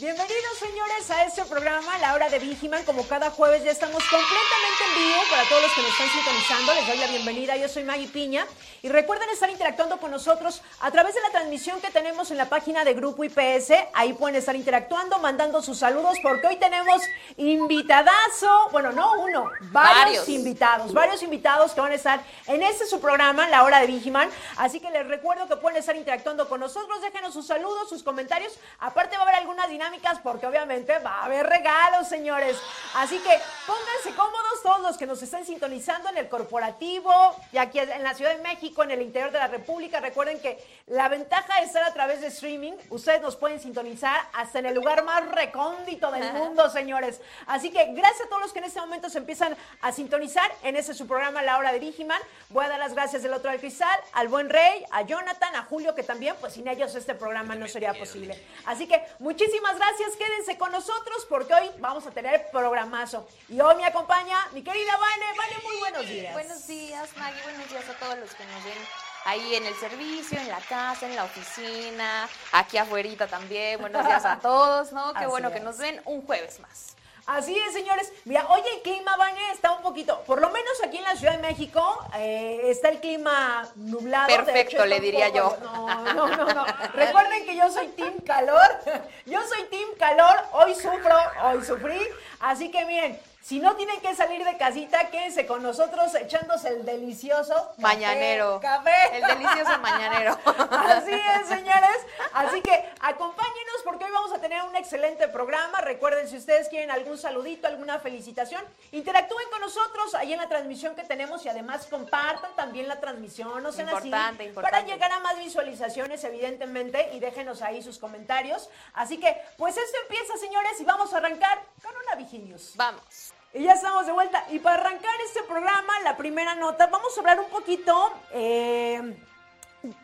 Bienvenidos señores a este programa, La Hora de Vigiman. Como cada jueves ya estamos completamente en vivo para todos los que nos están sintonizando. Les doy la bienvenida. Yo soy Maggie Piña. Y recuerden estar interactuando con nosotros a través de la transmisión que tenemos en la página de Grupo IPS. Ahí pueden estar interactuando, mandando sus saludos, porque hoy tenemos invitadazo. Bueno, no uno, varios, Varios. invitados. Varios invitados que van a estar en este su programa, La Hora de Vigiman. Así que les recuerdo que pueden estar interactuando con nosotros. Déjenos sus saludos, sus comentarios. Aparte va a haber algunas dinámicas porque obviamente va a haber regalos, señores. Así que pónganse cómodos todos los que nos están sintonizando en el corporativo y aquí en la Ciudad de México, en el interior de la República. Recuerden que la ventaja de estar a través de streaming, ustedes nos pueden sintonizar hasta en el lugar más recóndito del mundo, señores. Así que gracias a todos los que en este momento se empiezan a sintonizar en ese su programa La Hora de Vigiman. Voy a dar las gracias del otro del cristal, al buen Rey, a Jonathan, a Julio, que también, pues sin ellos este programa no sería posible. Así que muchísimas gracias, quédense con nosotros porque hoy vamos a tener programazo. Y hoy me acompaña mi querida Vane. Vane, muy buenos días. Buenos días, Maggie. Buenos días a todos los que nos ven ahí en el servicio, en la casa, en la oficina, aquí afuera también. Buenos días a todos, ¿no? Qué Así bueno que nos ven un jueves más. Así es, señores. Mira, hoy el clima, Vane, está un poquito, por lo menos aquí en la Ciudad de México, eh, está el clima nublado. Perfecto, hecho, le diría poco- yo. No, no, no, no. Recuerden que yo soy Team Calor. Yo soy Team Calor. Hoy sufro, hoy sufrí. Así que miren, si no tienen que salir de casita, quédense con nosotros echándose el delicioso café, Mañanero. Café. El delicioso mañanero. Así es, señores. Así que acompáñenos porque hoy vamos a tener un excelente programa. Recuerden, si ustedes quieren algún saludito, alguna felicitación, interactúen con nosotros ahí en la transmisión que tenemos y además compartan también la transmisión. No sean Importante, así. importante. Para llegar a más visualizaciones, evidentemente, y déjenos ahí sus comentarios. Así que, pues esto empieza, señores, y vamos a arrancar con una Viginius. Vamos. Y ya estamos de vuelta. Y para arrancar este programa, la primera nota, vamos a hablar un poquito eh,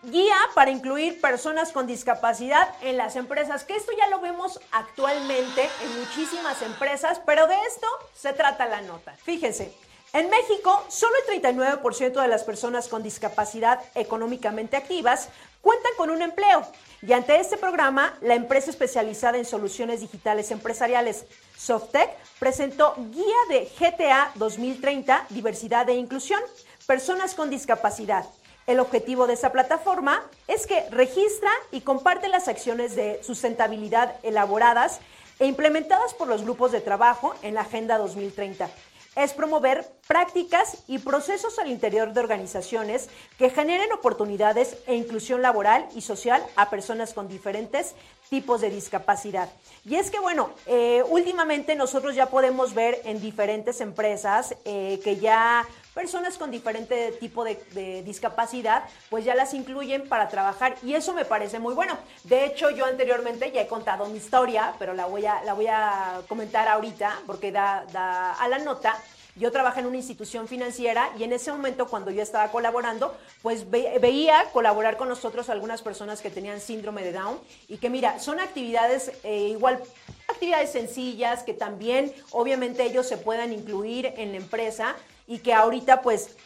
guía para incluir personas con discapacidad en las empresas, que esto ya lo vemos actualmente en muchísimas empresas, pero de esto se trata la nota. Fíjense. En México, solo el 39% de las personas con discapacidad económicamente activas cuentan con un empleo. Y ante este programa, la empresa especializada en soluciones digitales empresariales Softec presentó Guía de GTA 2030, Diversidad e Inclusión, Personas con Discapacidad. El objetivo de esta plataforma es que registra y comparte las acciones de sustentabilidad elaboradas e implementadas por los grupos de trabajo en la Agenda 2030 es promover prácticas y procesos al interior de organizaciones que generen oportunidades e inclusión laboral y social a personas con diferentes tipos de discapacidad. Y es que, bueno, eh, últimamente nosotros ya podemos ver en diferentes empresas eh, que ya personas con diferente tipo de, de discapacidad, pues ya las incluyen para trabajar y eso me parece muy bueno. De hecho, yo anteriormente ya he contado mi historia, pero la voy a, la voy a comentar ahorita porque da, da a la nota. Yo trabajé en una institución financiera y en ese momento cuando yo estaba colaborando, pues ve- veía colaborar con nosotros algunas personas que tenían síndrome de Down y que mira, son actividades eh, igual, actividades sencillas que también obviamente ellos se puedan incluir en la empresa y que ahorita pues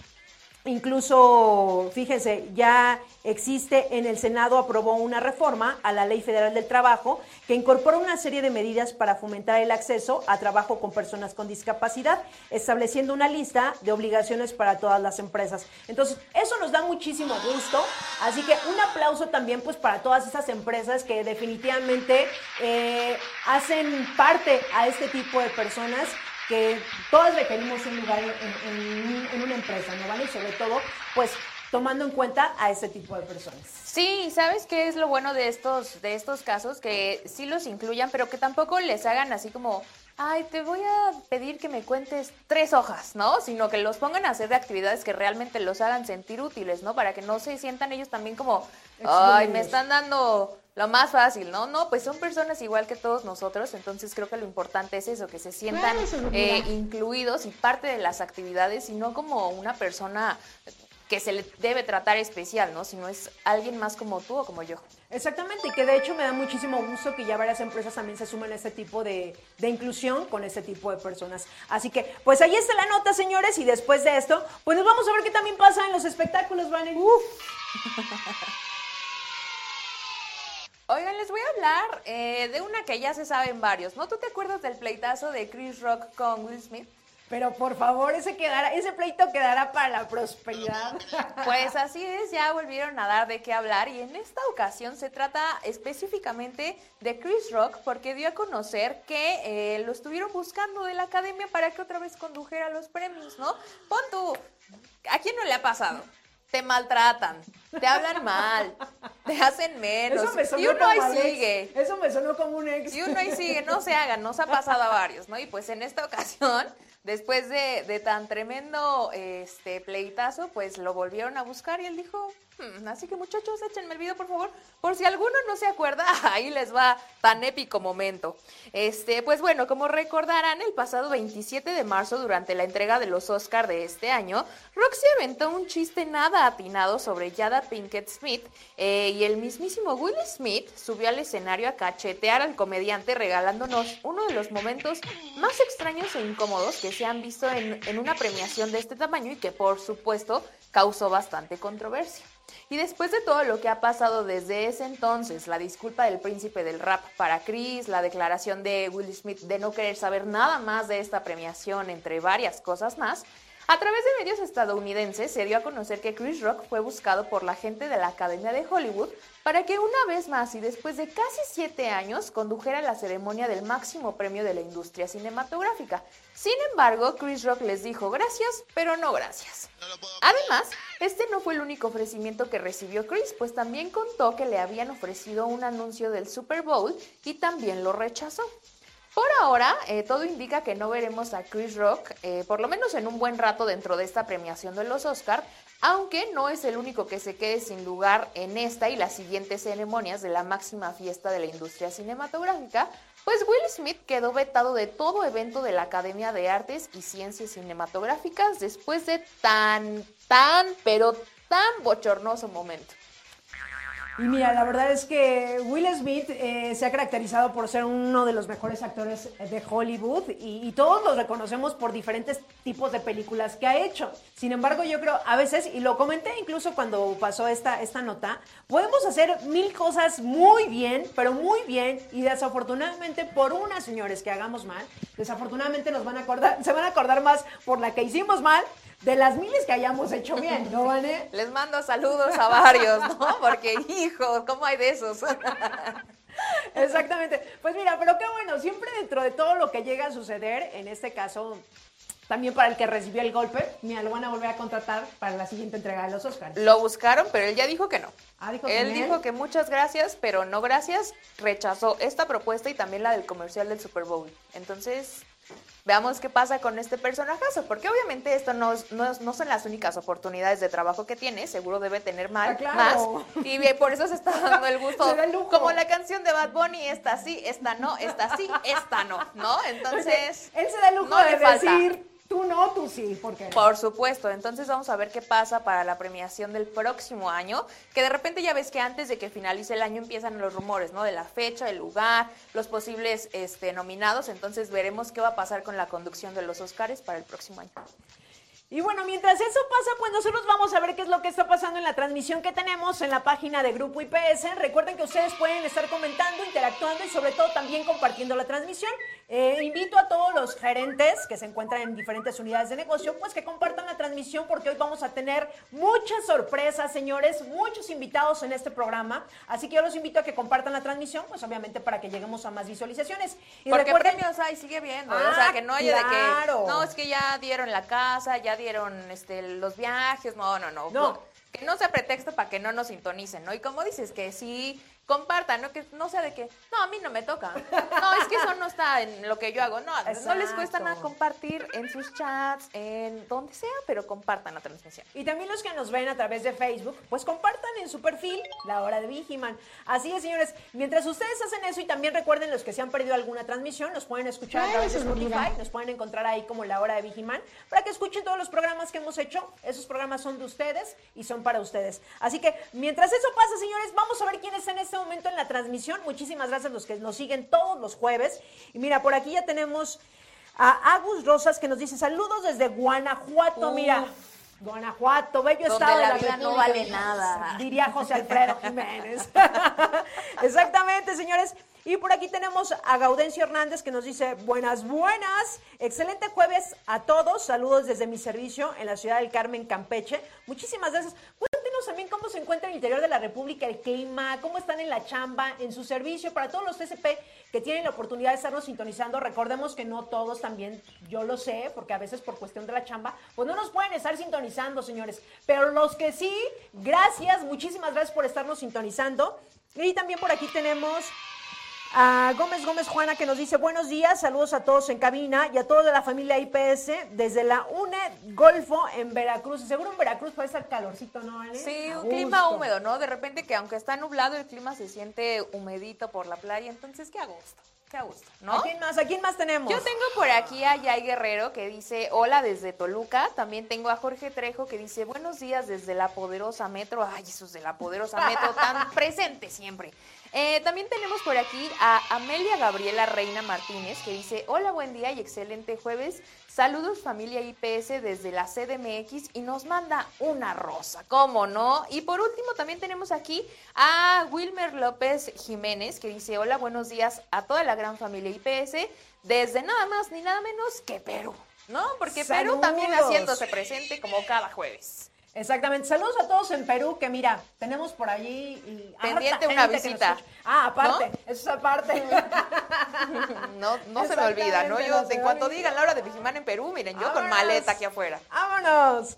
Incluso, fíjense, ya existe en el Senado, aprobó una reforma a la Ley Federal del Trabajo que incorpora una serie de medidas para fomentar el acceso a trabajo con personas con discapacidad, estableciendo una lista de obligaciones para todas las empresas. Entonces, eso nos da muchísimo gusto, así que un aplauso también pues para todas esas empresas que definitivamente eh, hacen parte a este tipo de personas que todas requerimos un lugar en, en- en una empresa, ¿no vale? Y sobre todo, pues tomando en cuenta a este tipo de personas. Sí, ¿sabes qué es lo bueno de estos, de estos casos? Que sí los incluyan, pero que tampoco les hagan así como, ay, te voy a pedir que me cuentes tres hojas, ¿no? Sino que los pongan a hacer de actividades que realmente los hagan sentir útiles, ¿no? Para que no se sientan ellos también como, ay, me están dando lo más fácil, ¿no? No, pues son personas igual que todos nosotros, entonces creo que lo importante es eso, que se sientan eh, incluidos y parte de las actividades y no como una persona que se le debe tratar especial, ¿no? Sino es alguien más como tú o como yo. Exactamente, y que de hecho me da muchísimo gusto que ya varias empresas también se sumen a este tipo de, de, inclusión con este tipo de personas. Así que, pues ahí está la nota, señores, y después de esto, pues nos vamos a ver qué también pasa en los espectáculos, ¿vale? Uf. Oigan, les voy a hablar eh, de una que ya se saben varios, ¿no? ¿Tú te acuerdas del pleitazo de Chris Rock con Will Smith? Pero por favor, ese quedará, ese pleito quedará para la prosperidad. Pues así es, ya volvieron a dar de qué hablar y en esta ocasión se trata específicamente de Chris Rock porque dio a conocer que eh, lo estuvieron buscando de la academia para que otra vez condujera los premios, ¿no? Pon tú, ¿a quién no le ha pasado? Te maltratan, te hablan mal, te hacen menos. Eso me sonó y uno como ahí sigue. Eso me sonó como un ex. Y uno ahí sigue, no se hagan, nos ha pasado a varios, ¿no? Y pues en esta ocasión, después de, de tan tremendo este pleitazo, pues lo volvieron a buscar y él dijo, "Hmm, así que muchachos, échenme el video, por favor, por si alguno no se acuerda, ahí les va tan épico momento. Este, pues bueno, como recordarán, el pasado 27 de marzo, durante la entrega de los Oscar de este año, Roxy aventó un chiste nada atinado sobre Jada Pinkett Smith eh, y el mismísimo Will Smith subió al escenario a cachetear al comediante regalándonos uno de los momentos más extraños e incómodos que se han visto en, en una premiación de este tamaño y que por supuesto causó bastante controversia. Y después de todo lo que ha pasado desde ese entonces, la disculpa del príncipe del rap para Chris, la declaración de Will Smith de no querer saber nada más de esta premiación, entre varias cosas más, a través de medios estadounidenses se dio a conocer que Chris Rock fue buscado por la gente de la Academia de Hollywood para que una vez más y después de casi siete años condujera la ceremonia del máximo premio de la industria cinematográfica. Sin embargo, Chris Rock les dijo gracias, pero no gracias. Además, este no fue el único ofrecimiento que recibió Chris, pues también contó que le habían ofrecido un anuncio del Super Bowl y también lo rechazó. Por ahora, eh, todo indica que no veremos a Chris Rock, eh, por lo menos en un buen rato dentro de esta premiación de los Oscar, aunque no es el único que se quede sin lugar en esta y las siguientes ceremonias de la máxima fiesta de la industria cinematográfica, pues Will Smith quedó vetado de todo evento de la Academia de Artes y Ciencias Cinematográficas después de tan, tan, pero tan bochornoso momento. Y mira, la verdad es que Will Smith eh, se ha caracterizado por ser uno de los mejores actores de Hollywood y, todos los reconocemos por diferentes tipos de películas que ha hecho. Sin embargo, yo creo a veces, y lo comenté incluso cuando pasó esta, esta nota, podemos hacer mil cosas muy bien, pero muy bien, y desafortunadamente por unas señores que hagamos mal, desafortunadamente nos van a acordar, se van a acordar más por la que hicimos mal de las miles que hayamos hecho bien, ¿no, Vane? Les mando saludos a varios, ¿no? Porque, hijo, ¿cómo hay de esos? Exactamente. Pues mira, pero qué bueno, siempre dentro de todo lo que llega a suceder, en este caso, también para el que recibió el golpe, mira, lo van a volver a contratar para la siguiente entrega de los Oscars. Lo buscaron, pero él ya dijo que no. Ah, dijo él dijo que muchas gracias, pero no gracias. Rechazó esta propuesta y también la del comercial del Super Bowl. Entonces, veamos qué pasa con este personajazo, porque obviamente esto no, no, no son las únicas oportunidades de trabajo que tiene, seguro debe tener más, Ah, claro. más y bien, por eso se está dando el gusto, el como la canción de Bad Bunny, esta sí, esta no, esta sí, esta no, ¿no? Entonces, Él se da el lujo no de decir, tú no, tú sí, porque Por supuesto, entonces vamos a ver qué pasa para la premiación del próximo año, que de repente ya ves que antes de que finalice el año empiezan los rumores, ¿no? De la fecha, el lugar, los posibles este, nominados, entonces veremos qué va a pasar con la conducción de los Oscars para el próximo año. Y bueno, mientras eso pasa, pues nosotros vamos a ver qué es lo que está pasando en la transmisión que tenemos en la página de Grupo IPS. Recuerden que ustedes pueden estar comentando, interactuando y sobre todo también compartiendo la transmisión. Eh, invito a todos los gerentes que se encuentran en diferentes unidades de negocio, pues que compartan la transmisión porque hoy vamos a tener muchas sorpresas, señores, muchos invitados en este programa. Así que yo los invito a que compartan la transmisión, pues obviamente para que lleguemos a más visualizaciones. Y Porque recuerden- premios hay, sigue viendo, o Ah, sea, que no haya claro. de que, no, es que ya dieron la casa, ya dieron este, los viajes, no, no, no. No. Que no sea pretexto para que no nos sintonicen, ¿no? Y como dices, que sí, compartan, no que no sea de que, no, a mí no me toca. No, es que eso no está en lo que yo hago. No, no les cuesta nada compartir en sus chats, en donde sea, pero compartan la transmisión. Y también los que nos ven a través de Facebook, pues compartan en su perfil la hora de Vigiman. Así es, señores, mientras ustedes hacen eso y también recuerden los que se han perdido alguna transmisión, nos pueden escuchar a través de Spotify, nos pueden encontrar ahí como la hora de Vigiman, para que escuchen todos los programas que hemos hecho. Esos programas son de ustedes y son para ustedes. Así que mientras eso pasa, señores, vamos a ver quién está en este momento en la transmisión. Muchísimas gracias a los que nos siguen todos los jueves. Y mira, por aquí ya tenemos a Agus Rosas que nos dice saludos desde Guanajuato. Mira. Guanajuato, bello estado la, vida no vale nada. Diría José Alfredo Jiménez. Exactamente, señores. Y por aquí tenemos a Gaudencio Hernández que nos dice, buenas, buenas. Excelente jueves a todos. Saludos desde mi servicio en la ciudad del Carmen, Campeche. Muchísimas gracias también cómo se encuentra en el interior de la República el clima, cómo están en la chamba, en su servicio, para todos los TCP que tienen la oportunidad de estarnos sintonizando. Recordemos que no todos también, yo lo sé, porque a veces por cuestión de la chamba, pues no nos pueden estar sintonizando, señores. Pero los que sí, gracias, muchísimas gracias por estarnos sintonizando. Y también por aquí tenemos a Gómez Gómez Juana que nos dice buenos días, saludos a todos en cabina y a todos de la familia IPS desde la UNE Golfo en Veracruz. Seguro en Veracruz puede ser calorcito, ¿no, Ale? Sí, un clima húmedo, ¿no? De repente que aunque está nublado el clima se siente humedito por la playa, entonces qué a gusto. Qué a gusto, ¿no? ¿A quién más? ¿A quién más tenemos? Yo tengo por aquí a Yay Guerrero que dice hola desde Toluca. También tengo a Jorge Trejo que dice buenos días desde la poderosa metro. Ay, esos de la poderosa metro tan presente siempre. Eh, también tenemos por aquí a Amelia Gabriela Reina Martínez que dice, hola, buen día y excelente jueves. Saludos familia IPS desde la CDMX y nos manda una rosa, ¿cómo no? Y por último también tenemos aquí a Wilmer López Jiménez que dice, hola, buenos días a toda la gran familia IPS desde nada más ni nada menos que Perú, ¿no? Porque Perú también haciéndose presente como cada jueves. Exactamente. Saludos a todos en Perú, que mira, tenemos por allí. Pendiente una visita. Ah, aparte, eso es aparte. no no se me olvida, ¿no? Yo, en cuanto digan la hora de Vigimán en Perú, miren, yo con maleta aquí afuera. ¡Vámonos!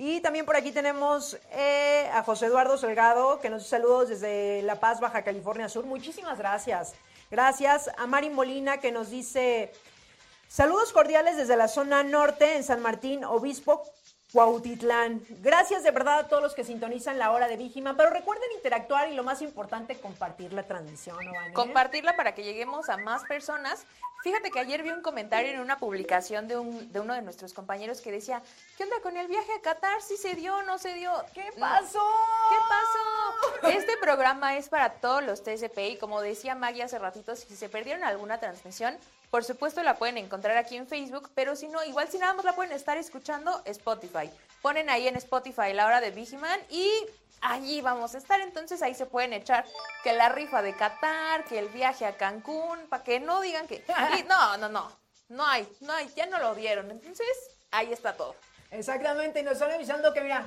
Y también por aquí tenemos eh, a José Eduardo Salgado, que nos saludos desde La Paz, Baja California Sur. Muchísimas gracias. Gracias a Mari Molina, que nos dice. Saludos cordiales desde la zona norte en San Martín, Obispo, Cuautitlán. Gracias de verdad a todos los que sintonizan la hora de Vigiman, pero recuerden interactuar y lo más importante, compartir la transmisión, ¿no, Compartirla para que lleguemos a más personas. Fíjate que ayer vi un comentario en una publicación de, un, de uno de nuestros compañeros que decía, ¿qué onda con el viaje a Qatar? ¿Si se dio o no se dio? ¿Qué pasó? ¿Qué pasó? Este programa es para todos los TSP y como decía Maggie hace ratito, si se perdieron alguna transmisión, por supuesto la pueden encontrar aquí en Facebook, pero si no, igual si nada más la pueden estar escuchando, Spotify. Ponen ahí en Spotify la hora de Vigiman y allí vamos a estar. Entonces ahí se pueden echar que la rifa de Qatar, que el viaje a Cancún, para que no digan que... no, no, no, no hay, no hay, ya no lo dieron. Entonces ahí está todo. Exactamente, y nos están avisando que mira,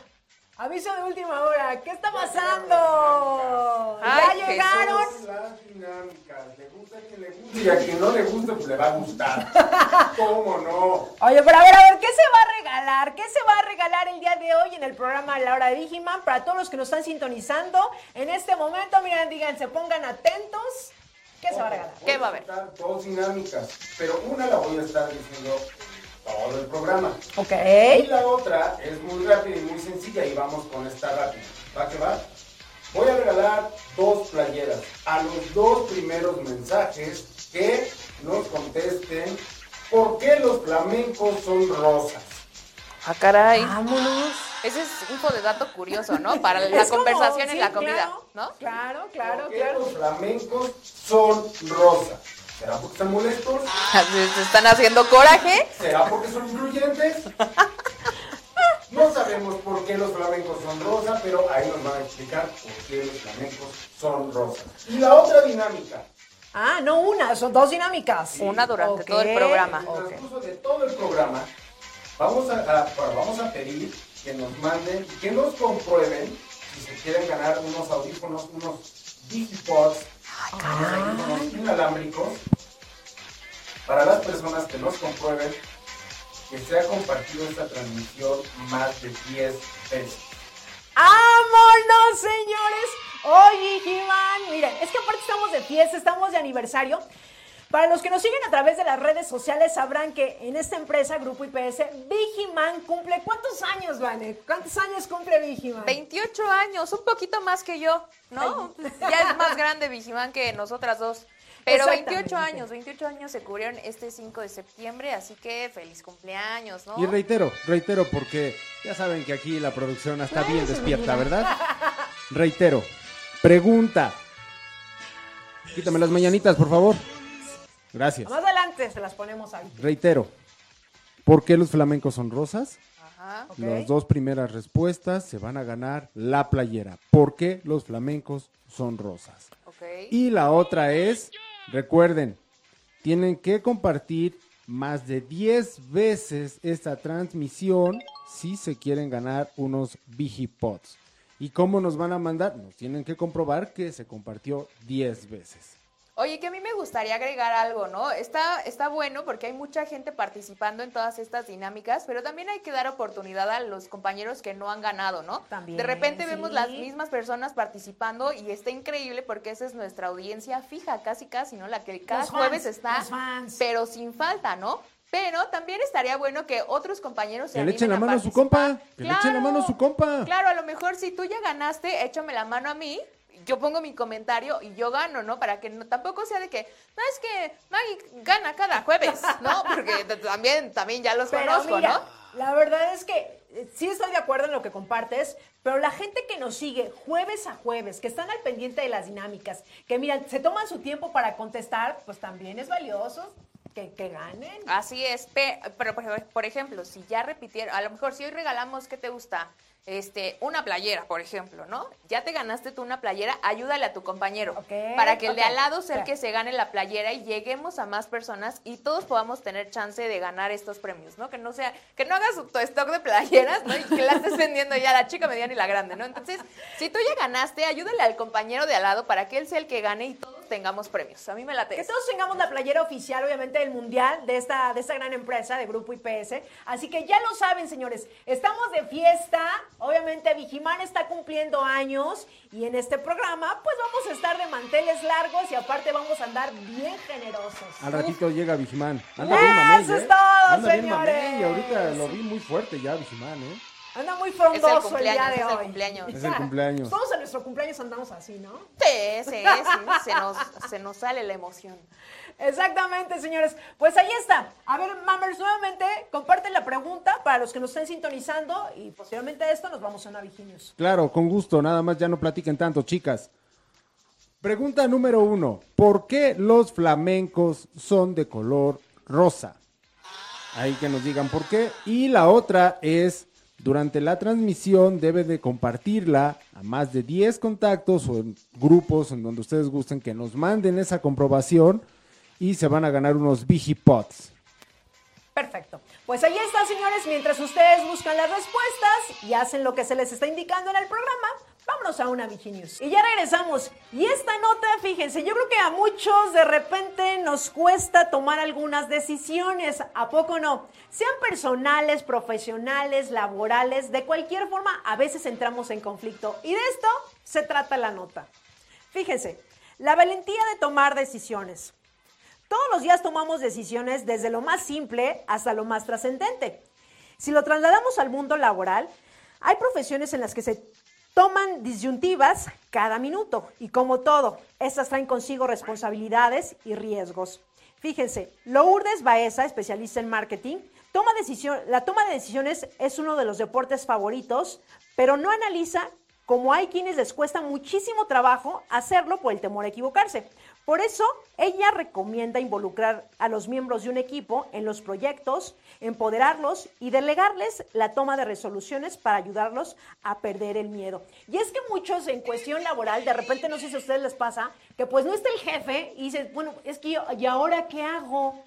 Aviso de última hora, ¿qué está pasando? ya llegaron. Las dinámicas, le gusta a quien le gusta y a quien no le gusta, pues le va a gustar. ¿Cómo no? Oye, pero a ver, a ver, ¿qué se va a regalar? ¿Qué se va a regalar el día de hoy en el programa La Hora de Digiman? Para todos los que nos están sintonizando en este momento, miren, digan, se pongan atentos. ¿Qué se va a regalar? ¿Qué va a haber? Dos dinámicas, pero una la voy a estar diciendo todo el programa. Ok. Y la otra es muy rápida y muy sencilla y vamos con esta rápida. ¿Va que va? Voy a regalar dos playeras a los dos primeros mensajes que nos contesten por qué los flamencos son rosas. Ah, caray. Vámonos. Ese es un de dato curioso, ¿no? Para la conversación en la comida, ¿no? Claro, claro, ¿Por qué claro. los flamencos son rosas? ¿Será porque están molestos? ¿Se están haciendo coraje? ¿Será porque son influyentes? No sabemos por qué los flamencos son rosa, pero ahí nos van a explicar por qué los flamencos son rosas. Y la otra dinámica. Ah, no una, son dos dinámicas. Una durante todo el programa. En el transcurso de todo el programa, vamos a, a- vamos a pedir que nos manden, que nos comprueben si se quieren ganar unos audífonos, unos Digipods, audífonos inalámbricos, para las personas que nos comprueben que se ha compartido esta transmisión más de 10 veces. ¡Vámonos, señores! Oye, He-Man, miren, es que aparte estamos de fiesta, estamos de aniversario. Para los que nos siguen a través de las redes sociales sabrán que en esta empresa, Grupo IPS, Vigiman cumple ¿cuántos años, Vane? ¿Cuántos años cumple Vigiman? 28 años, un poquito más que yo, ¿no? Ya es más grande Vigimán que nosotras dos. Pero 28 Exactamente. años, 28 años se cubrieron este 5 de septiembre, así que feliz cumpleaños, ¿no? Y reitero, reitero, porque ya saben que aquí la producción está bien despierta, ¿verdad? Reitero, pregunta. Quítame las mañanitas, por favor. Gracias. Más adelante se las ponemos ahí. Reitero, ¿por qué los flamencos son rosas? Ajá. Las dos primeras respuestas se van a ganar la playera. ¿Por qué los flamencos son rosas? Y la otra es, recuerden, tienen que compartir más de 10 veces esta transmisión si se quieren ganar unos Vigipods. ¿Y cómo nos van a mandar? Nos tienen que comprobar que se compartió 10 veces. Oye, que a mí me gustaría agregar algo, ¿no? Está, está bueno porque hay mucha gente participando en todas estas dinámicas, pero también hay que dar oportunidad a los compañeros que no han ganado, ¿no? También, De repente vemos las mismas personas participando y está increíble porque esa es nuestra audiencia fija, casi casi, ¿no? La que cada Los fans, jueves está, los fans. pero sin falta, ¿no? Pero también estaría bueno que otros compañeros se Que le echen la mano a su participar. compa, que le echen la mano a su compa. Claro, a lo mejor si tú ya ganaste, échame la mano a mí. Yo pongo mi comentario y yo gano, ¿no? Para que no, tampoco sea de que, no, es que Maggie gana cada jueves, ¿no? Porque también, también ya los Pero conozco, mira, ¿no? la verdad es que eh, sí estoy de acuerdo en lo que compartes, pero la gente que nos sigue jueves a jueves, que están al pendiente de las dinámicas, que miran, se toman su tiempo para contestar, pues también es valioso que, que ganen. Así es, pe- pero por ejemplo, si ya repitieron, a lo mejor si hoy regalamos, ¿qué te gusta? Este, una playera, por ejemplo, ¿no? Ya te ganaste tú una playera, ayúdale a tu compañero para que el de al lado sea el que se gane la playera y lleguemos a más personas y todos podamos tener chance de ganar estos premios, ¿no? Que no sea, que no hagas tu stock de playeras, ¿no? Y que la estés vendiendo ya la chica mediana y la grande, ¿no? Entonces, si tú ya ganaste, ayúdale al compañero de al lado para que él sea el que gane y todos tengamos premios. A mí me late. Que eso. todos tengamos la playera oficial, obviamente, del Mundial de esta, de esta gran empresa de Grupo IPS. Así que ya lo saben, señores, estamos de fiesta. Obviamente, Vigimán está cumpliendo años y en este programa, pues vamos a estar de manteles largos y aparte vamos a andar bien generosos. Al ratito llega Vigimán. Anda bien mamey, Eso es ¿eh? todo, Anda bien mamey. señores. Y ahorita lo vi muy fuerte ya, Vigimán, ¿eh? Anda muy frondoso el, día de es el hoy. cumpleaños. Es el cumpleaños. Todos en nuestro cumpleaños andamos así, ¿no? Sí, sí, sí, se nos, se nos sale la emoción. Exactamente, señores. Pues ahí está. A ver, Mammers, nuevamente comparten la pregunta para los que nos estén sintonizando y posteriormente a esto nos vamos a una Viginius. Claro, con gusto, nada más ya no platiquen tanto, chicas. Pregunta número uno. ¿Por qué los flamencos son de color rosa? Ahí que nos digan por qué. Y la otra es, durante la transmisión debe de compartirla a más de 10 contactos o en grupos en donde ustedes gusten que nos manden esa comprobación y se van a ganar unos Vigipods. Perfecto. Pues ahí está, señores. Mientras ustedes buscan las respuestas y hacen lo que se les está indicando en el programa, vámonos a una Viginius. Y ya regresamos. Y esta nota, fíjense, yo creo que a muchos de repente nos cuesta tomar algunas decisiones. ¿A poco no? Sean personales, profesionales, laborales, de cualquier forma, a veces entramos en conflicto. Y de esto se trata la nota. Fíjense, la valentía de tomar decisiones. Todos los días tomamos decisiones desde lo más simple hasta lo más trascendente. Si lo trasladamos al mundo laboral, hay profesiones en las que se toman disyuntivas cada minuto y como todo, estas traen consigo responsabilidades y riesgos. Fíjense, Lourdes Baeza, especialista en marketing, toma la toma de decisiones es uno de los deportes favoritos, pero no analiza como hay quienes les cuesta muchísimo trabajo hacerlo por el temor a equivocarse. Por eso, ella recomienda involucrar a los miembros de un equipo en los proyectos, empoderarlos y delegarles la toma de resoluciones para ayudarlos a perder el miedo. Y es que muchos en cuestión laboral, de repente no sé si a ustedes les pasa, que pues no está el jefe y dices, bueno, es que yo, ¿y ahora qué hago?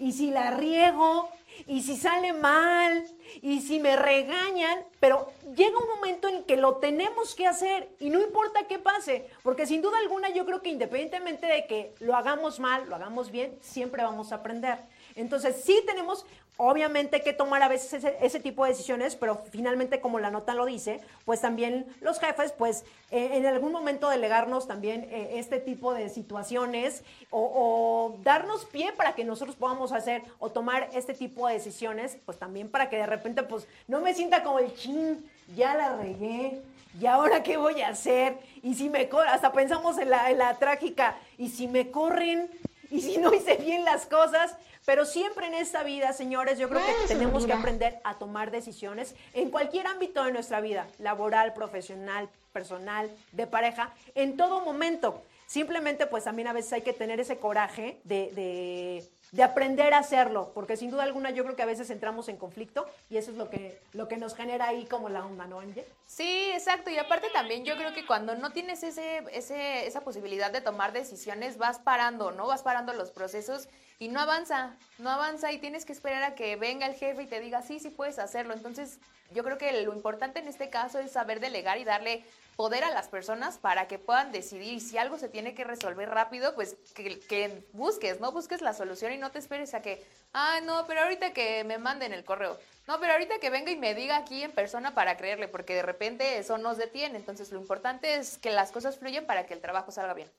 Y si la riego, y si sale mal, y si me regañan, pero llega un momento en que lo tenemos que hacer y no importa qué pase, porque sin duda alguna yo creo que independientemente de que lo hagamos mal, lo hagamos bien, siempre vamos a aprender. Entonces sí tenemos obviamente que tomar a veces ese, tipo de decisiones, pero finalmente como la nota lo dice, pues también los jefes, pues eh, en algún momento delegarnos también eh, este tipo de situaciones o, darnos pie para que nosotros podamos hacer o tomar este tipo de decisiones, pues también para que de repente pues no me sienta como el chin, ya la regué. ¿Y ahora qué voy a hacer? Y si me corren, hasta pensamos en la, en la trágica, y si me corren, y si no hice bien las cosas, pero siempre en esta vida, señores, yo creo que tenemos que aprender a tomar decisiones en cualquier ámbito de nuestra vida, laboral, profesional, personal, de pareja, en todo momento. Simplemente, pues también a veces hay que tener ese coraje de de aprender a hacerlo, porque sin duda alguna yo creo que a veces entramos en conflicto y eso es lo que, lo que nos genera ahí como la onda, ¿no, Angie? Sí, exacto, y aparte también yo creo que cuando no tienes ese, ese, esa posibilidad de tomar decisiones, vas parando, ¿no? Vas parando los procesos y no avanza, no avanza y tienes que esperar a que venga el jefe y te diga, sí, sí puedes hacerlo. Entonces, yo creo que lo importante en este caso es saber delegar y darle poder a las personas para que puedan decidir. Y si algo se tiene que resolver rápido, pues que, busques, ¿no? Busques la solución y no te esperes a que, ah, no, pero ahorita que me manden el correo. No, pero ahorita que venga y me diga aquí en persona para creerle, porque de repente eso nos detiene. Entonces lo importante es que las cosas fluyan para que el trabajo salga bien.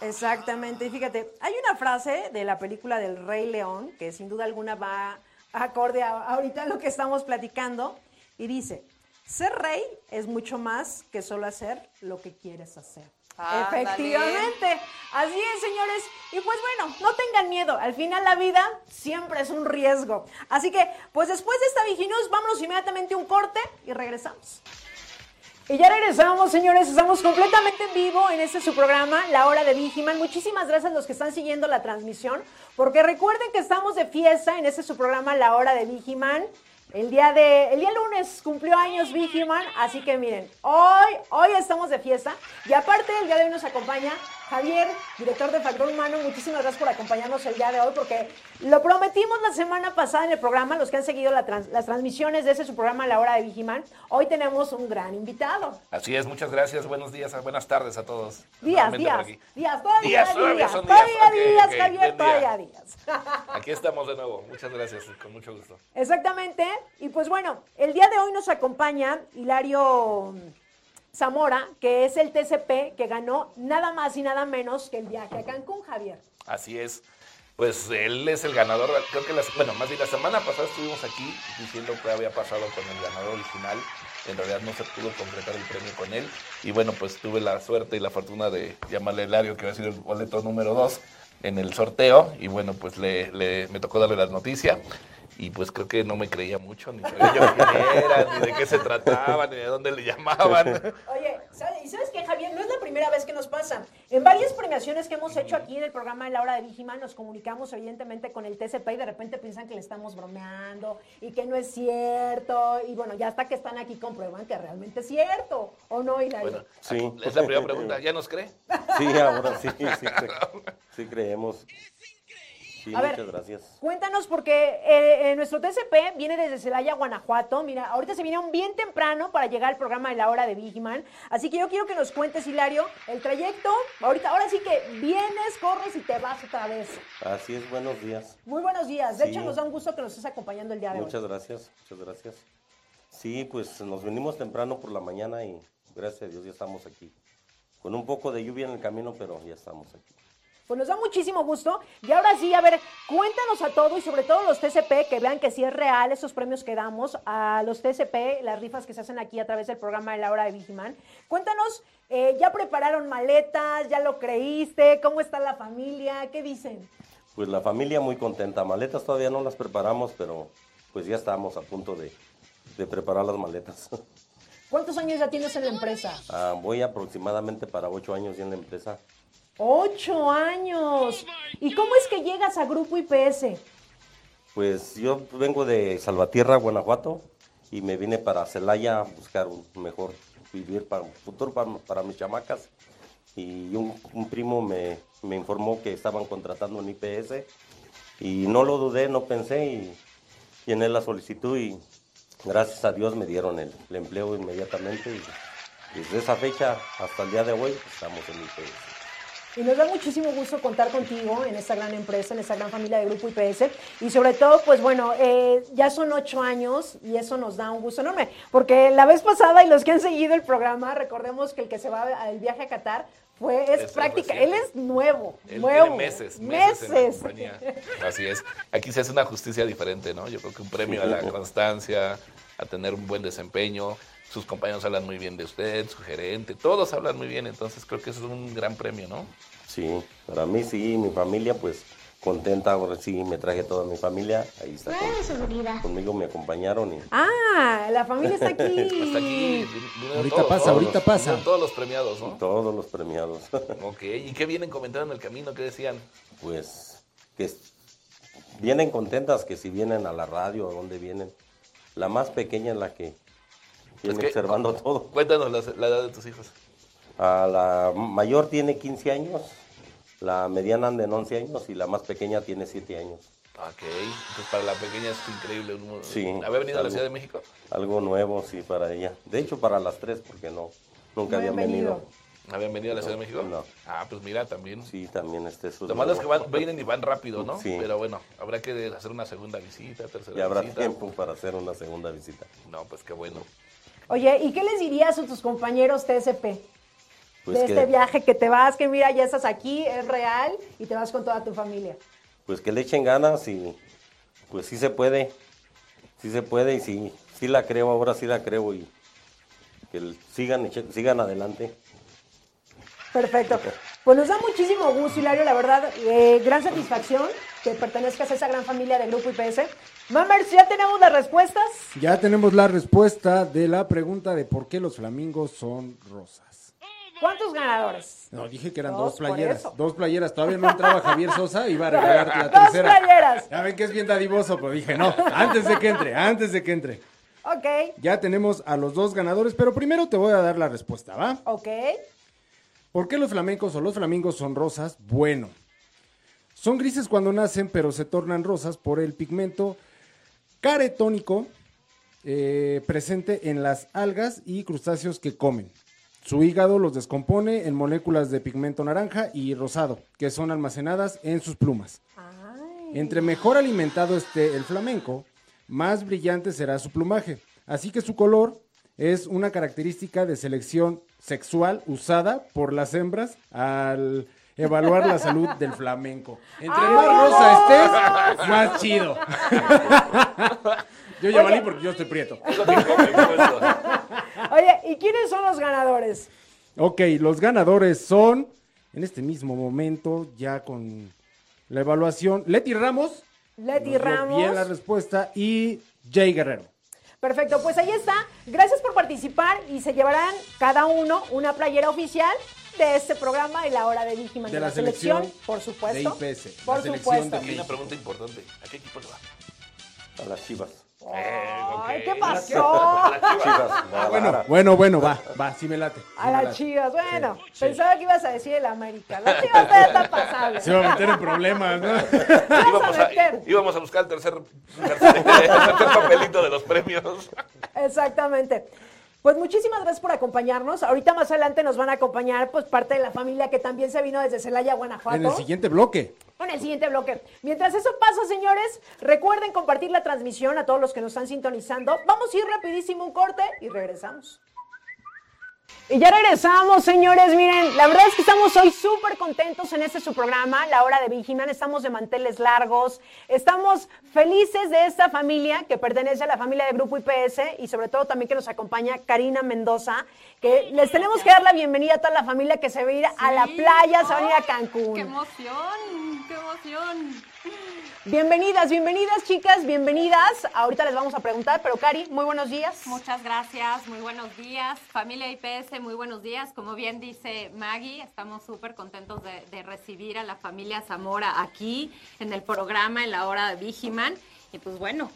Exactamente. Y fíjate, hay una frase de la película del Rey León que sin duda alguna va acorde a ahorita lo que estamos platicando y dice, ser rey es mucho más que solo hacer lo que quieres hacer. Efectivamente. Así es, señores. Y pues bueno, no tengan miedo. Al final la vida siempre es un riesgo. Así que, pues después de esta Viginews, vámonos inmediatamente a un corte y regresamos. Y ya regresamos, señores. Estamos completamente en vivo en este su programa, La Hora de Vigiman. Muchísimas gracias a los que están siguiendo la transmisión, porque recuerden que estamos de fiesta en este su programa, La Hora de Vigiman. El día de, el día lunes cumplió años Vigiman, así que miren, hoy, hoy estamos de fiesta y aparte el día de hoy nos acompaña Javier, director de Factor Humano, muchísimas gracias por acompañarnos el día de hoy, porque lo prometimos la semana pasada en el programa, los que han seguido las transmisiones de ese su programa La Hora de Vigiman. Hoy tenemos un gran invitado. Así es, muchas gracias, buenos días, buenas tardes a todos. Días, días, días, todavía días, días, todavía días, Javier, todavía días. Aquí estamos de nuevo, muchas gracias, con mucho gusto. Exactamente, y pues bueno, el día de hoy nos acompaña Hilario... Zamora, que es el TCP que ganó nada más y nada menos que el viaje a Cancún, Javier. Así es. Pues él es el ganador, creo que la, bueno, más bien la semana pasada estuvimos aquí diciendo que había pasado con el ganador original, en realidad no se pudo concretar el premio con él, y bueno, pues tuve la suerte y la fortuna de llamarle a Hilario, que va a ser el boleto número dos en el sorteo, y bueno, pues le, me tocó darle la noticia, y pues creo que no me creía mucho, ni sabía yo quién era, ni de qué se trataba, ni de dónde le llamaban. Oye, ¿sabes, ¿y sabes qué, Javier? No es la primera vez que nos pasa. En varias premiaciones que hemos hecho aquí en el programa de la hora de Vigima, nos comunicamos evidentemente con el TCP y de repente piensan que le estamos bromeando y que no es cierto. Y bueno, ya hasta que están aquí comprueban que realmente es cierto, ¿o no, Hilario? Bueno, sí. Es la primera pregunta, ¿ya nos cree? Sí, ahora sí, sí, sí creemos muchas gracias. Cuéntanos, porque eh, eh, nuestro TCP viene desde Celaya, Guanajuato. Mira, ahorita se vinieron bien temprano para llegar al programa de la hora de Bigman. Así que yo quiero que nos cuentes, Hilario, el trayecto. Ahorita, ahora sí que vienes, corres y te vas otra vez. Así es, buenos días. Muy buenos días. De hecho, nos da un gusto que nos estés acompañando el día de hoy. Muchas gracias, muchas gracias. Sí, pues nos venimos temprano por la mañana y gracias a Dios ya estamos aquí. Con un poco de lluvia en el camino, pero ya estamos aquí. Pues nos da muchísimo gusto. Y ahora sí, a ver, cuéntanos a todos y sobre todo los TCP, que vean que sí es real esos premios que damos a los TCP, las rifas que se hacen aquí a través del programa de la hora de Vigiman. Cuéntanos, eh, ¿ya prepararon maletas? ¿Ya lo creíste? ¿Cómo está la familia? ¿Qué dicen? Pues la familia muy contenta. Maletas todavía no las preparamos, pero pues ya estamos a punto de, preparar las maletas. ¿Cuántos años ya tienes en la empresa? Ah, voy aproximadamente para ocho años ya en la empresa. Ocho años. ¿Y cómo es que llegas a Grupo IPS? Pues yo vengo de Salvatierra, Guanajuato, y me vine para Celaya a buscar un mejor vivir para un futuro para, mis chamacas. Y un, primo me, me, informó que estaban contratando un IPS y no lo dudé, no pensé y llené la solicitud y gracias a Dios me dieron el, el empleo inmediatamente y desde esa fecha hasta el día de hoy estamos en IPS. Y nos da muchísimo gusto contar contigo en esta gran empresa, en esta gran familia de Grupo IPS. Y sobre todo, pues bueno, eh, ya son ocho años y eso nos da un gusto enorme. Porque la vez pasada y los que han seguido el programa, recordemos que el que se va al viaje a Qatar fue, es, Es práctica, él es nuevo, Él nuevo. tiene meses, meses, en la meses. compañía. Así es. Aquí se hace una justicia diferente, ¿no? Yo creo que un premio a la constancia, a tener un buen desempeño. Sus compañeros hablan muy bien de usted, su gerente, todos hablan muy bien, entonces creo que eso es un gran premio, ¿no? Sí, para mí sí, mi familia pues contenta, ahora sí me traje toda mi familia, ahí está con- conmigo, me acompañaron y Ah, la familia está aquí. Hasta aquí Ahorita todos, pasa, todos ahorita los- pasa. todos los premiados, ¿no? todos los premiados. Ok, ¿y qué vienen comentando en el camino? ¿Qué decían? pues que vienen contentas que si vienen a la radio, a dónde vienen. La más pequeña es la que viene que- observando todo. Cuéntanos la, la edad de tus hijos. A la mayor tiene 15 años, la mediana anda en 11 años y la más pequeña tiene 7 años. Ok, entonces para la pequeña es increíble. un- Sí, ¿Había venido a la. Ciudad de México? Algo nuevo, sí, para ella. De hecho, para las tres, porque no, nunca No habían venido. venido. ¿Habían venido a la Ciudad de México? No. Ah, pues mira, también. Sí, también este es Lo malo es que van, vienen y van rápido, ¿no? Sí. Pero bueno, habrá que hacer una segunda visita, tercera Y habrá visita. tiempo para hacer una segunda visita. No, pues qué bueno. Oye, ¿y qué les dirías a tus compañeros TSP? Pues de que, este viaje que te vas, que mira, ya estás aquí, es real y te vas con toda tu familia. pues que le echen ganas y pues sí se puede. Sí se puede y sí, sí la creo, ahora sí la creo y que sigan, sigan adelante. Perfecto. Pues nos da muchísimo gusto, Hilario, la verdad, eh, gran satisfacción que pertenezcas a esa gran familia de Grupo IPS. Mamers, ¿ya tenemos las respuestas? Ya tenemos la respuesta de la pregunta de por qué los flamingos son rosas. ¿Cuántos ganadores? No, dije que eran Dos, dos, playeras. Dos playeras. Todavía no entraba Javier Sosa, iba a regalar la Dos tercera. playeras. Ya ven que es bien dadivoso, pero dije, no, antes de que entre, antes de que entre. Ok, Ya tenemos a los dos ganadores, pero primero te voy a dar la respuesta, ¿va? ok. ¿Por qué los flamencos o los flamingos son rosas? Bueno, son grises cuando nacen, pero se tornan rosas por el pigmento caretónico eh, presente en las algas y crustáceos que comen. Su hígado los descompone en moléculas de pigmento naranja y rosado, que son almacenadas en sus plumas. Entre mejor alimentado esté el flamenco, más brillante será su plumaje. Así que su color es una característica de selección sexual usada por las hembras al evaluar la salud del flamenco. Entre más rosa estés, más chido. Yo ya valí porque yo estoy prieto. Oye, ¿y quiénes son los ganadores? Ok, los ganadores son, en este mismo momento, ya con la evaluación, Leti Ramos. Leti Ramos. Bien la respuesta. Y Jay Guerrero. Perfecto, pues ahí está. Gracias por participar y se llevarán cada uno una playera oficial de este programa y la hora de Vigiman De la selección por supuesto. de IPS, la Por selección supuesto. Aquí una pregunta importante. ¿A qué equipo le va? A las chivas. Ay. ¿qué pasó? A la Ah, bueno, bueno, bueno, va, va, sí me late. sí A las chivas, bueno, pensaba que ibas a decir el América. La chivas está pasable. Se va a meter en problemas, ¿no? Íbamos a, meter. íbamos a buscar el tercer, tercer, el tercer papelito de los premios. Exactamente. Pues muchísimas gracias por acompañarnos. Ahorita más adelante nos van a acompañar pues parte de la familia que también se vino desde Celaya, Guanajuato. En el siguiente bloque. en el siguiente bloque. Mientras eso pasa, señores, recuerden compartir la transmisión a todos los que nos están sintonizando. Vamos a ir rapidísimo un corte y regresamos. Y ya regresamos, señores. Miren, la verdad es que estamos hoy súper contentos en este su programa, La Hora de Vigiman. Estamos de manteles largos. Estamos felices de esta familia que pertenece a la familia de Grupo IPS y sobre todo también que nos acompaña Karina Mendoza, que les tenemos que dar la bienvenida a toda la familia que se va a ir a la playa, se va a ir a ¡Ay, Cancún. ¡Qué emoción! ¡Qué emoción! Bienvenidas, bienvenidas, chicas, bienvenidas. Ahorita les vamos a preguntar, pero Cari, muy buenos días. Muchas gracias, muy buenos días. Familia IPS, muy buenos días. Como bien dice Maggie, estamos súper contentos de, de recibir a la familia Zamora aquí en el programa en la hora de Vigiman. Y pues bueno,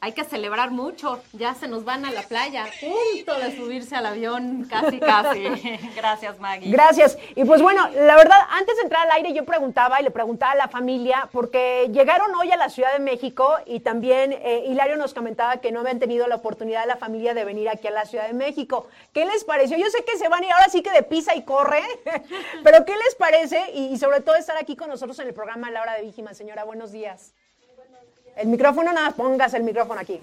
hay que celebrar mucho. Ya se nos van a la playa, punto de subirse al avión, casi, casi. Gracias, Maggie. Gracias. Y pues bueno, la verdad, antes de entrar al aire yo preguntaba y le preguntaba a la familia, porque llegaron hoy a la Ciudad de México y también eh, Hilario nos comentaba que no habían tenido la oportunidad la familia de venir aquí a la Ciudad de México. ¿Qué les pareció? Yo sé que se van a ir ahora sí que de pisa y corre, pero ¿qué les parece? Y, y sobre todo estar aquí con nosotros en el programa La Hora de Víjima. Señora, buenos días. El micrófono, nada, pongas el micrófono aquí.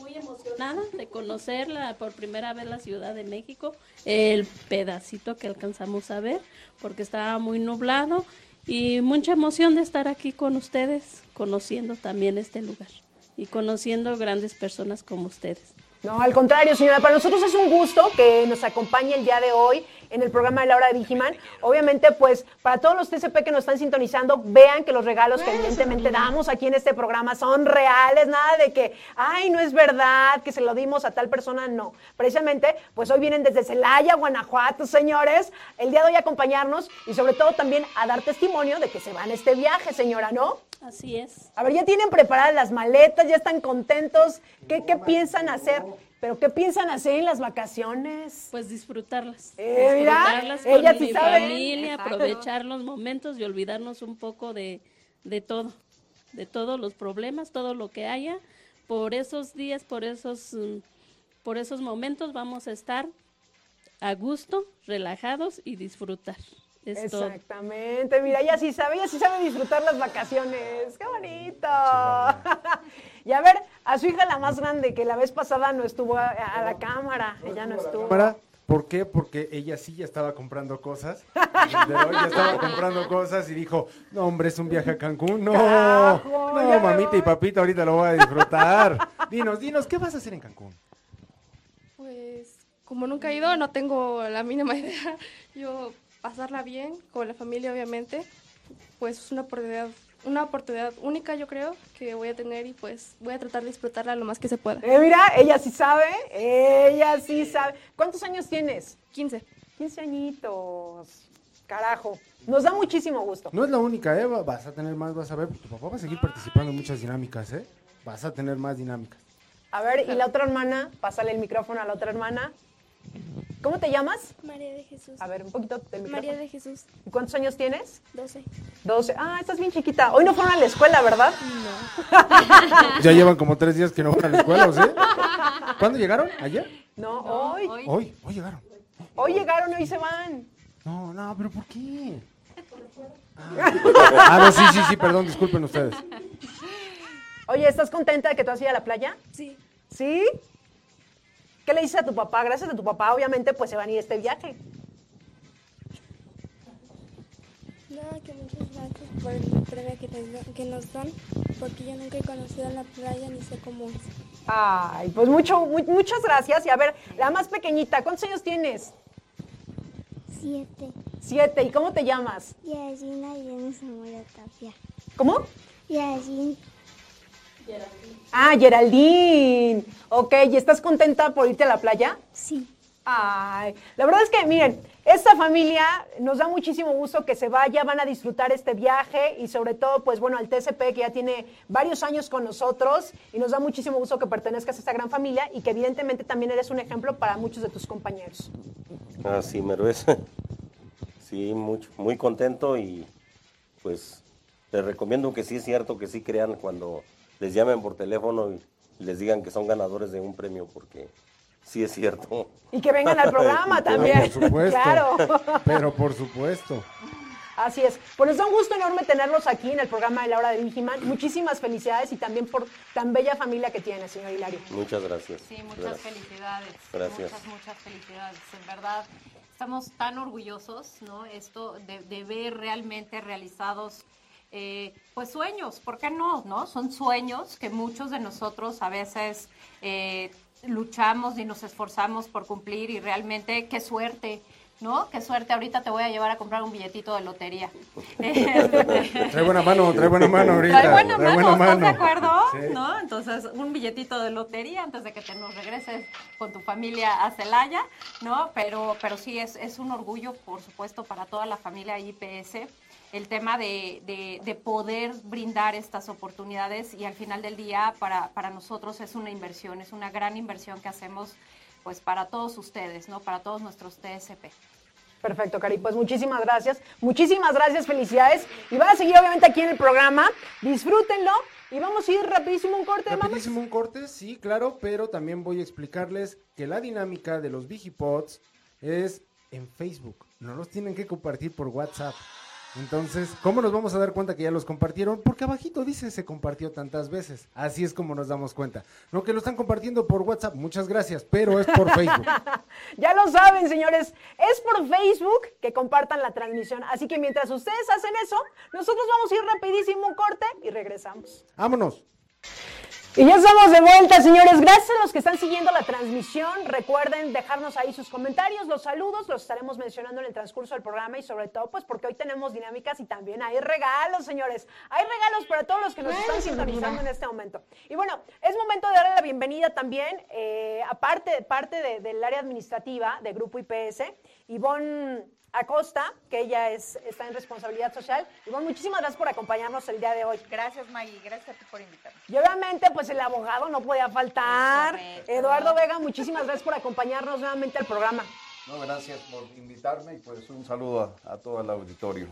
muy emocionada de conocerla por primera vez la Ciudad de México, el pedacito que alcanzamos a ver, porque estaba muy nublado y mucha emoción de estar aquí con ustedes, conociendo también este lugar y conociendo grandes personas como ustedes. No, al contrario, señora, para nosotros es un gusto que nos acompañe el día de hoy en el programa de la hora de Vigiman. Obviamente, pues, para todos los TCP que nos están sintonizando, vean que los regalos que evidentemente damos aquí en este programa son reales, nada de que, ay, no es verdad, que se lo dimos a tal persona, no. Precisamente, pues hoy vienen desde Celaya, Guanajuato, señores, el día de hoy a acompañarnos y sobre todo también a dar testimonio de que se van a este viaje, señora, ¿no? Así es. A ver, ya tienen preparadas las maletas, ya están contentos. ¿Qué, qué piensan hacer? ¿Pero qué piensan hacer en las vacaciones? Pues disfrutarlas. Eh, mira, disfrutarlas ella con sí sabe. familia, Exacto. aprovechar los momentos y olvidarnos un poco de, de todo, de todos los problemas, todo lo que haya. Por esos días, por esos, mm, por esos momentos vamos a estar a gusto, relajados y disfrutar. Es todo. Exactamente, mira, ella sí sabe, ella sí sabe disfrutar las vacaciones. ¡Qué bonito! y a ver, a su hija la más grande, que la vez pasada no estuvo a, a la cámara, ella no estuvo. Cámara, ¿Por qué? Porque ella sí ya estaba comprando cosas. Hoy ya estaba comprando cosas y dijo, no, hombre, es un viaje a Cancún. No, Carajo, ya no, mamita y papita, ahorita lo voy a disfrutar. Dinos, dinos, ¿qué vas a hacer en Cancún? Pues como nunca he ido, no tengo la mínima idea. Yo pasarla bien con la familia, obviamente. Pues es una oportunidad, una oportunidad única, yo creo, que voy a tener y pues voy a tratar de disfrutarla lo más que se pueda. Eh, mira, ella sí sabe, ella sí sabe. ¿Cuántos años tienes? 15. 15 añitos. Carajo. Nos da muchísimo gusto. No es la única, ¿eh? Va- Vas a tener más, vas a ver. Tu papá va a seguir participando en muchas dinámicas, ¿eh? Vas a tener más dinámicas. A ver, y la otra hermana, pásale el micrófono a la otra hermana. ¿Cómo te llamas? María de Jesús. A ver, un poquito del micrófono. de Jesús, ¿Y cuántos años tienes? 12. 12. Ah, estás bien chiquita. Hoy no fueron a la escuela, ¿verdad? Ya llevan como tres días que no van a la escuela, ¿o sí? ¿Cuándo llegaron? ¿Ayer? No, hoy. Hoy. Hoy, hoy llegaron. Hoy llegaron y hoy se van. No, no, pero ¿por qué? Ah, Ah, no, sí, sí, sí, perdón, disculpen ustedes. Oye, ¿estás contenta de que tú has ido a la playa? Sí. ¿Sí? ¿Qué le dices a tu papá? Gracias a tu papá, obviamente, pues se van a ir a este viaje. Nada, que muchas gracias por el premio que que nos dan, porque yo nunca he conocido la playa ni sé cómo es. Ay, pues mucho, mu- muchas gracias. Y a ver, la más pequeñita, ¿cuántos años tienes? Siete. Siete. ¿Y cómo te llamas? Yasina Irene Zamora Tapia. ¿Cómo? Yasin, Ah, Geraldine. Ok, ¿y estás contenta por irte a la playa? sí. Ay, la verdad es que, miren, esta familia nos da muchísimo gusto que se vaya, van a disfrutar este viaje y sobre todo, pues bueno, al TCP que ya tiene varios años con nosotros y nos da muchísimo gusto que pertenezcas a esta gran familia y que evidentemente también eres un ejemplo para muchos de tus compañeros. Así mero es. Sí, mucho, muy contento y pues les recomiendo que sí es cierto que sí crean cuando les llamen por teléfono y les digan que son ganadores de un premio porque sí es cierto. Y que vengan al programa también. Por supuesto. Claro. Pero por supuesto. Así es. Pues nos da un gusto enorme tenerlos aquí en el programa de la hora de Vigiman. Muchísimas felicidades y también por tan bella familia que tiene, señor Hilario. Muchas gracias. Sí, muchas Gracias. felicidades. Gracias. Muchas, muchas felicidades. En verdad, estamos tan orgullosos, ¿no? Esto de, de ver realmente realizados, eh, pues sueños, ¿por qué no? ¿No? Son sueños que muchos de nosotros a veces eh, luchamos y nos esforzamos por cumplir y realmente qué suerte. ¿No? Qué suerte, ahorita te voy a llevar a comprar un billetito de lotería. Trae buena mano, trae buena mano ahorita. Trae buena trae mano, buena ¿estás de acuerdo? Sí. ¿No? Entonces, un billetito de lotería antes de que te nos regreses con tu familia a Celaya, ¿no? Pero, pero sí, es, es un orgullo, por supuesto, para toda la familia IPS. El tema de, de- de poder brindar estas oportunidades y al final del día para, para nosotros es una inversión, es una gran inversión que hacemos pues para todos ustedes, ¿no? Para todos nuestros TSP. Perfecto, Cari. Pues muchísimas gracias. Muchísimas gracias, felicidades. Y van a seguir obviamente aquí en el programa. Disfrútenlo. Y vamos a ir rapidísimo un corte, mamá. Rapidísimo un corte, sí, claro, pero también voy a explicarles que la dinámica de los Vigipods es en Facebook. No los tienen que compartir por WhatsApp. Entonces, ¿cómo nos vamos a dar cuenta que ya los compartieron? Porque abajito dice se compartió tantas veces. Así es como nos damos cuenta. No que lo están compartiendo por WhatsApp, muchas gracias, pero es por Facebook. Ya lo saben, señores. Es por Facebook que compartan la transmisión. Así que mientras ustedes hacen eso, nosotros vamos a ir rapidísimo un corte y regresamos. Vámonos. Y ya estamos de vuelta, señores. Gracias a los que están siguiendo la transmisión. Recuerden dejarnos ahí sus comentarios, los saludos, los estaremos mencionando en el transcurso del programa y sobre todo, pues porque hoy tenemos dinámicas y también hay regalos, señores. Hay regalos para todos los que nos están sintonizando en este momento. Y bueno, es momento de darle la bienvenida también, eh, aparte parte de- del área administrativa de Grupo IPS, Ivonne Acosta, que ella es, está en responsabilidad social. Ivonne, muchísimas gracias por acompañarnos el día de hoy. Gracias, Maggie. Gracias a ti por invitarme. Y obviamente, pues el abogado no podía faltar. Eduardo Vega, muchísimas gracias por acompañarnos nuevamente al programa. No, gracias por invitarme y pues un saludo a, a todo el auditorio.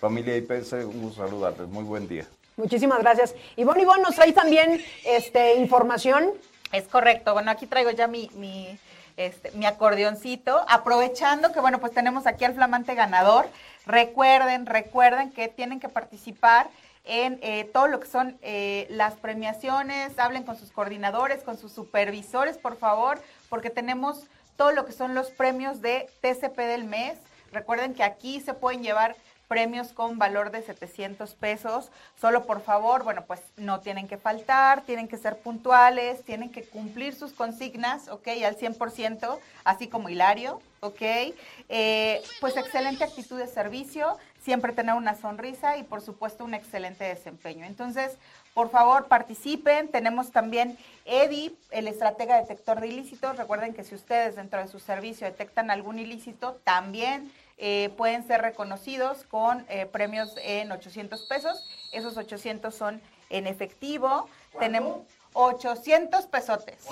Familia IPS, un gusto saludarles. Muy buen día. Muchísimas gracias. Ivonne, Ivonne, nos trae también este, información. Es correcto. Bueno, aquí traigo ya mi, mi, este, mi acordeoncito, aprovechando que, bueno, pues tenemos aquí al flamante ganador. Recuerden, recuerden que tienen que participar en eh, todo lo que son eh, las premiaciones, hablen con sus coordinadores, con sus supervisores, por favor, porque tenemos todo lo que son los premios de TCP del mes. Recuerden que aquí se pueden llevar premios con valor de 700 pesos. Solo por favor, bueno, pues no tienen que faltar, tienen que ser puntuales, tienen que cumplir sus consignas, ¿ok? Al 100%, así como Hilario, ¿ok? Eh, pues excelente actitud de servicio, siempre tener una sonrisa y por supuesto un excelente desempeño. Entonces, por favor, participen. Tenemos también EDI, el estratega detector de ilícitos. Recuerden que si ustedes dentro de su servicio detectan algún ilícito, también eh, pueden ser reconocidos con eh, premios en 800 pesos. Esos 800 son en efectivo. Tenemos 800 pesotes.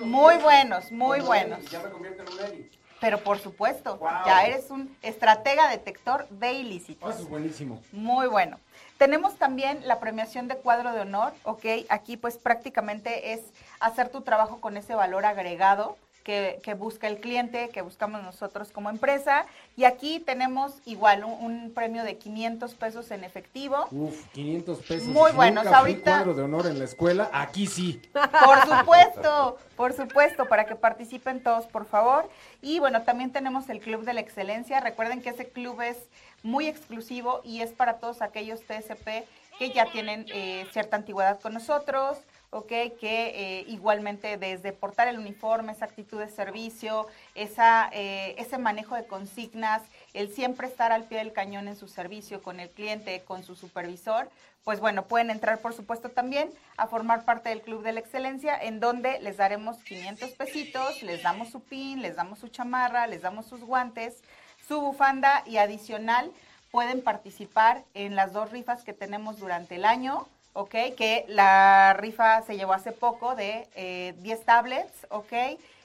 Muy buenos, muy buenos. Ya me convierto en un Eddie. Pero por supuesto, ya eres un estratega detector de ilícitos. Eso es buenísimo. Muy bueno. Tenemos también la premiación de cuadro de honor, ¿ok? Aquí pues prácticamente es hacer tu trabajo con ese valor agregado que, que busca el cliente, que buscamos nosotros como empresa. Y aquí tenemos igual un, un premio de 500 pesos en efectivo. Uf, 500 pesos. Muy buenos, ahorita- cuadro de honor en la escuela, aquí sí. Por supuesto, por supuesto, para que participen todos, por favor. Y bueno, también tenemos el Club de la Excelencia. Recuerden que ese club es muy exclusivo y es para todos aquellos TSP que ya tienen eh, cierta antigüedad con nosotros, ¿ok? Que eh, igualmente desde portar el uniforme, esa actitud de servicio, esa, eh, ese manejo de consignas, el siempre estar al pie del cañón en su servicio con el cliente, con su supervisor, pues bueno, pueden entrar por supuesto también a formar parte del Club de la Excelencia, en donde les daremos 500 pesitos, les damos su pin, les damos su chamarra, les damos sus guantes, su bufanda y adicional pueden participar en las dos rifas que tenemos durante el año, ¿ok? Que la rifa se llevó hace poco de eh, 10 tablets, ¿ok?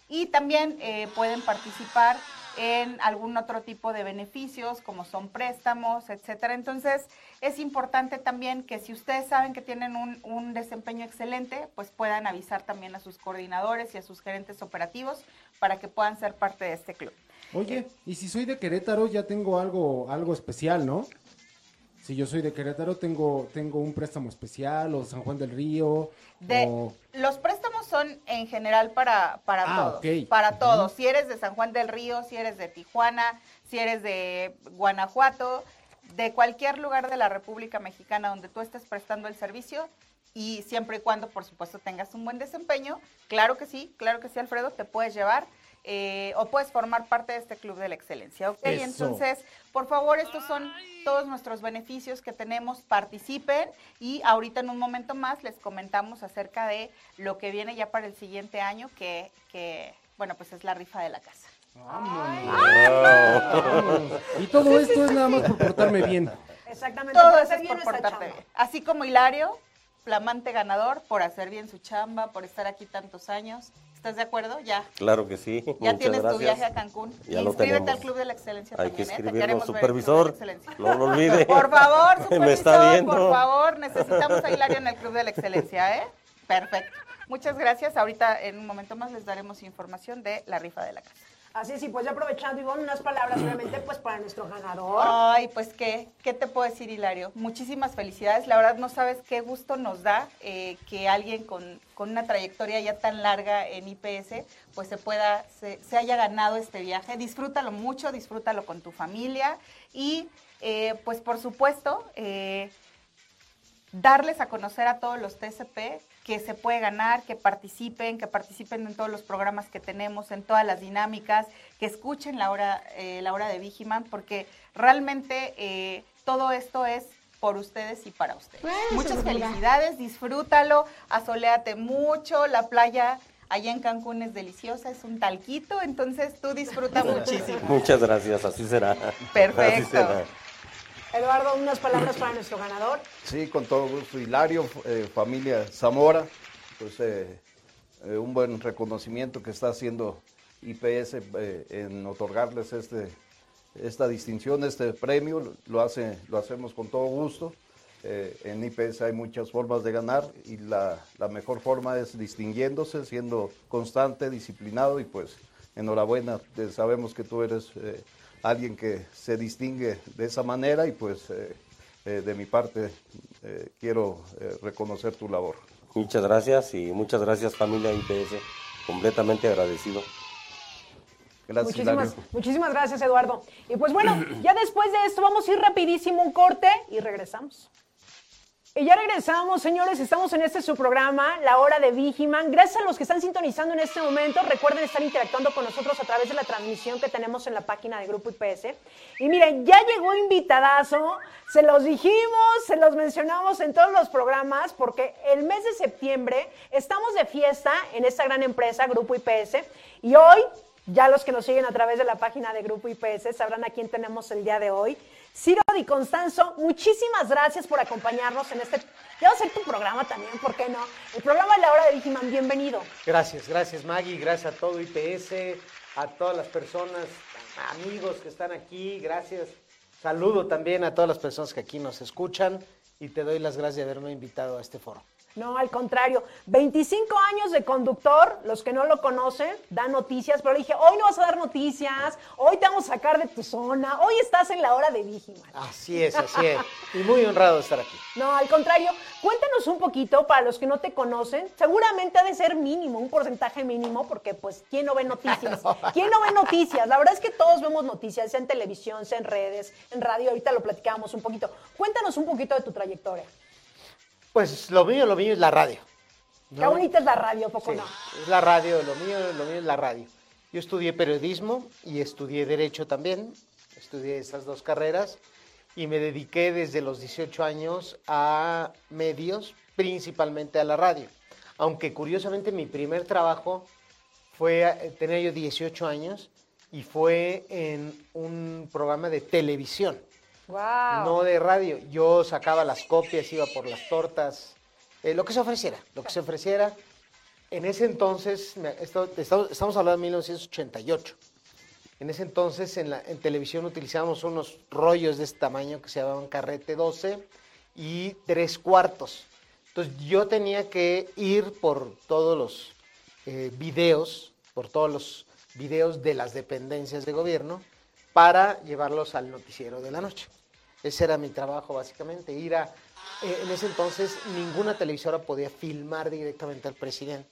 Y también eh, pueden participar en algún otro tipo de beneficios, como son préstamos, etcétera. Entonces, es importante también que si ustedes saben que tienen un, un desempeño excelente, pues puedan avisar también a sus coordinadores y a sus gerentes operativos para que puedan ser parte de este club. Oye, y si soy de Querétaro, ya tengo algo, algo especial, ¿no? Si yo soy de Querétaro, tengo, tengo un préstamo especial, o San Juan del Río, De, o... Los préstamos son en general para, para Ah, todos. ok. Para todos. Si eres de San Juan del Río, si eres de Tijuana, si eres de Guanajuato, de cualquier lugar de la República Mexicana donde tú estés prestando el servicio y siempre y cuando, por supuesto, tengas un buen desempeño, claro que sí, claro que sí, Alfredo, te puedes llevar eh, o puedes formar parte de este club de la excelencia, ¿ok? Eso. Entonces, por favor, estos son todos nuestros beneficios que tenemos, participen y ahorita en un momento más les comentamos acerca de lo que viene ya para el siguiente año, que, que bueno, pues es la rifa de la casa. Vámonos. Y todo esto es nada más por portarme bien. Exactamente, Todo eso es por portarte bien. Así como Hilario, flamante ganador, por hacer bien su chamba, por estar aquí tantos años. ¿Estás de acuerdo? Ya. Claro que sí. Ya Muchas tienes gracias. tu viaje a Cancún. Ya Inscríbete al Club de la Excelencia Hay que también, ¿eh? Supervisor. No lo olvide. Por favor, supervisor, Me está viendo. por favor, necesitamos a Hilario en el Club de la Excelencia, ¿eh? Perfecto. Muchas gracias. Ahorita, en un momento más, les daremos información de la rifa de la casa. Así es, pues ya aprovechando, Ivonne, unas palabras obviamente pues para nuestro ganador. Ay, pues qué, ¿qué te puedo decir, Hilario? Muchísimas felicidades. La verdad no sabes qué gusto nos da eh, que alguien con, con una trayectoria ya tan larga en IPS, pues se pueda, se, se haya ganado este viaje. Disfrútalo mucho, disfrútalo con tu familia y, eh, pues por supuesto, eh, darles a conocer a todos los TCP que se puede ganar, que participen, que participen en todos los programas que tenemos, en todas las dinámicas, que escuchen la hora, eh, la hora de Vigiman, porque realmente eh, todo esto es por ustedes y para ustedes. Muchas felicidades, disfrútalo, asoléate mucho, la playa allá en Cancún es deliciosa, es un talquito, entonces tú disfruta muchísimo. Muchas gracias, así será. Perfecto. Así será. Eduardo, unas palabras para nuestro ganador. Sí, con todo gusto. Hilario, eh, familia Zamora, pues eh, eh, un buen reconocimiento que está haciendo IPS en otorgarles este, esta distinción, este premio. Lo, hace, lo hacemos con todo gusto. En IPS hay muchas formas de ganar y la, la mejor forma es distinguiéndose, siendo constante, disciplinado y pues enhorabuena. Sabemos que tú eres alguien que se distingue de esa manera y pues eh, eh, de mi parte eh, quiero eh, reconocer tu labor. Muchas gracias y muchas gracias familia IPS. Completamente agradecido. Gracias, Muchísimas, muchísimas gracias, Eduardo. Y pues bueno, ya después de esto vamos a ir rapidísimo un corte y regresamos. Y ya regresamos, señores, estamos en este su programa, La Hora de Vigiman. Gracias a los que están sintonizando en este momento. Recuerden estar interactuando con nosotros a través de la transmisión que tenemos en la página de Grupo IPS. Y miren, ya llegó invitadazo, se los dijimos, se los mencionamos en todos los programas, porque el mes de septiembre estamos de fiesta en esta gran empresa, Grupo IPS. Y hoy ya los que nos siguen a través de la página de Grupo IPS sabrán a quién tenemos el día de hoy. Ciro Di Constanzo, muchísimas gracias por acompañarnos en este. Ya va a ser tu programa también, ¿por qué no? El programa de la hora de Vigiman, bienvenido. Gracias, gracias Maggie, gracias a todo IPS, a todas las personas, amigos que están aquí, gracias. Saludo también a todas las personas que aquí nos escuchan y te doy las gracias de haberme invitado a este foro. No, al contrario. 25 años de conductor, los que no lo conocen, dan noticias, pero le dije, hoy no vas a dar noticias, hoy te vamos a sacar de tu zona, hoy estás en la hora de Vigiman. Así es, así es. Y muy honrado de estar aquí. No, al contrario, cuéntanos un poquito para los que no te conocen. Seguramente ha de ser mínimo, un porcentaje mínimo, porque pues, ¿quién no ve noticias? ¿Quién no ve noticias? La verdad es que todos vemos noticias, sea en televisión, sea en redes, en radio, ahorita lo platicábamos un poquito. Cuéntanos un poquito de tu trayectoria. Pues lo mío, lo mío es la radio. Qué bonita es la radio, ¿a poco Sí, no? es la radio, lo mío, lo mío es la radio. Yo estudié periodismo y estudié derecho también, estudié esas dos carreras y me dediqué desde los 18 años a medios, principalmente a la radio. Aunque curiosamente mi primer trabajo fue, eh, tenía yo 18 años y fue en un programa de televisión No de radio. Yo sacaba las copias, iba por las tortas, eh, lo que se ofreciera, lo que se ofreciera. En ese entonces, estamos, hablando de 1988. En ese entonces en, la, televisión utilizábamos unos rollos de este tamaño que se llamaban carrete 12 y tres cuartos. Entonces yo tenía que ir por todos los eh, videos, por todos los videos de las dependencias de gobierno para llevarlos al noticiero de la noche. Ese era mi trabajo básicamente, ir a... eh, en ese entonces ninguna televisora podía filmar directamente al presidente.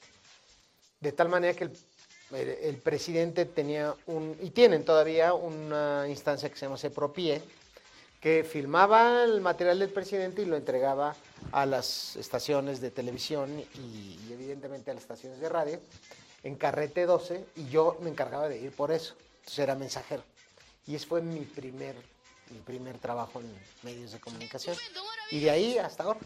De tal manera que el, presidente tenía un, y tienen todavía una instancia que se llama Sepropie, que filmaba el material del presidente y lo entregaba a las estaciones de televisión y evidentemente a las estaciones de radio en carrete 12 y yo me encargaba de ir por eso. Entonces era mensajero. Y ese fue mi primer, mi primer trabajo en medios de comunicación. Y de ahí hasta ahora.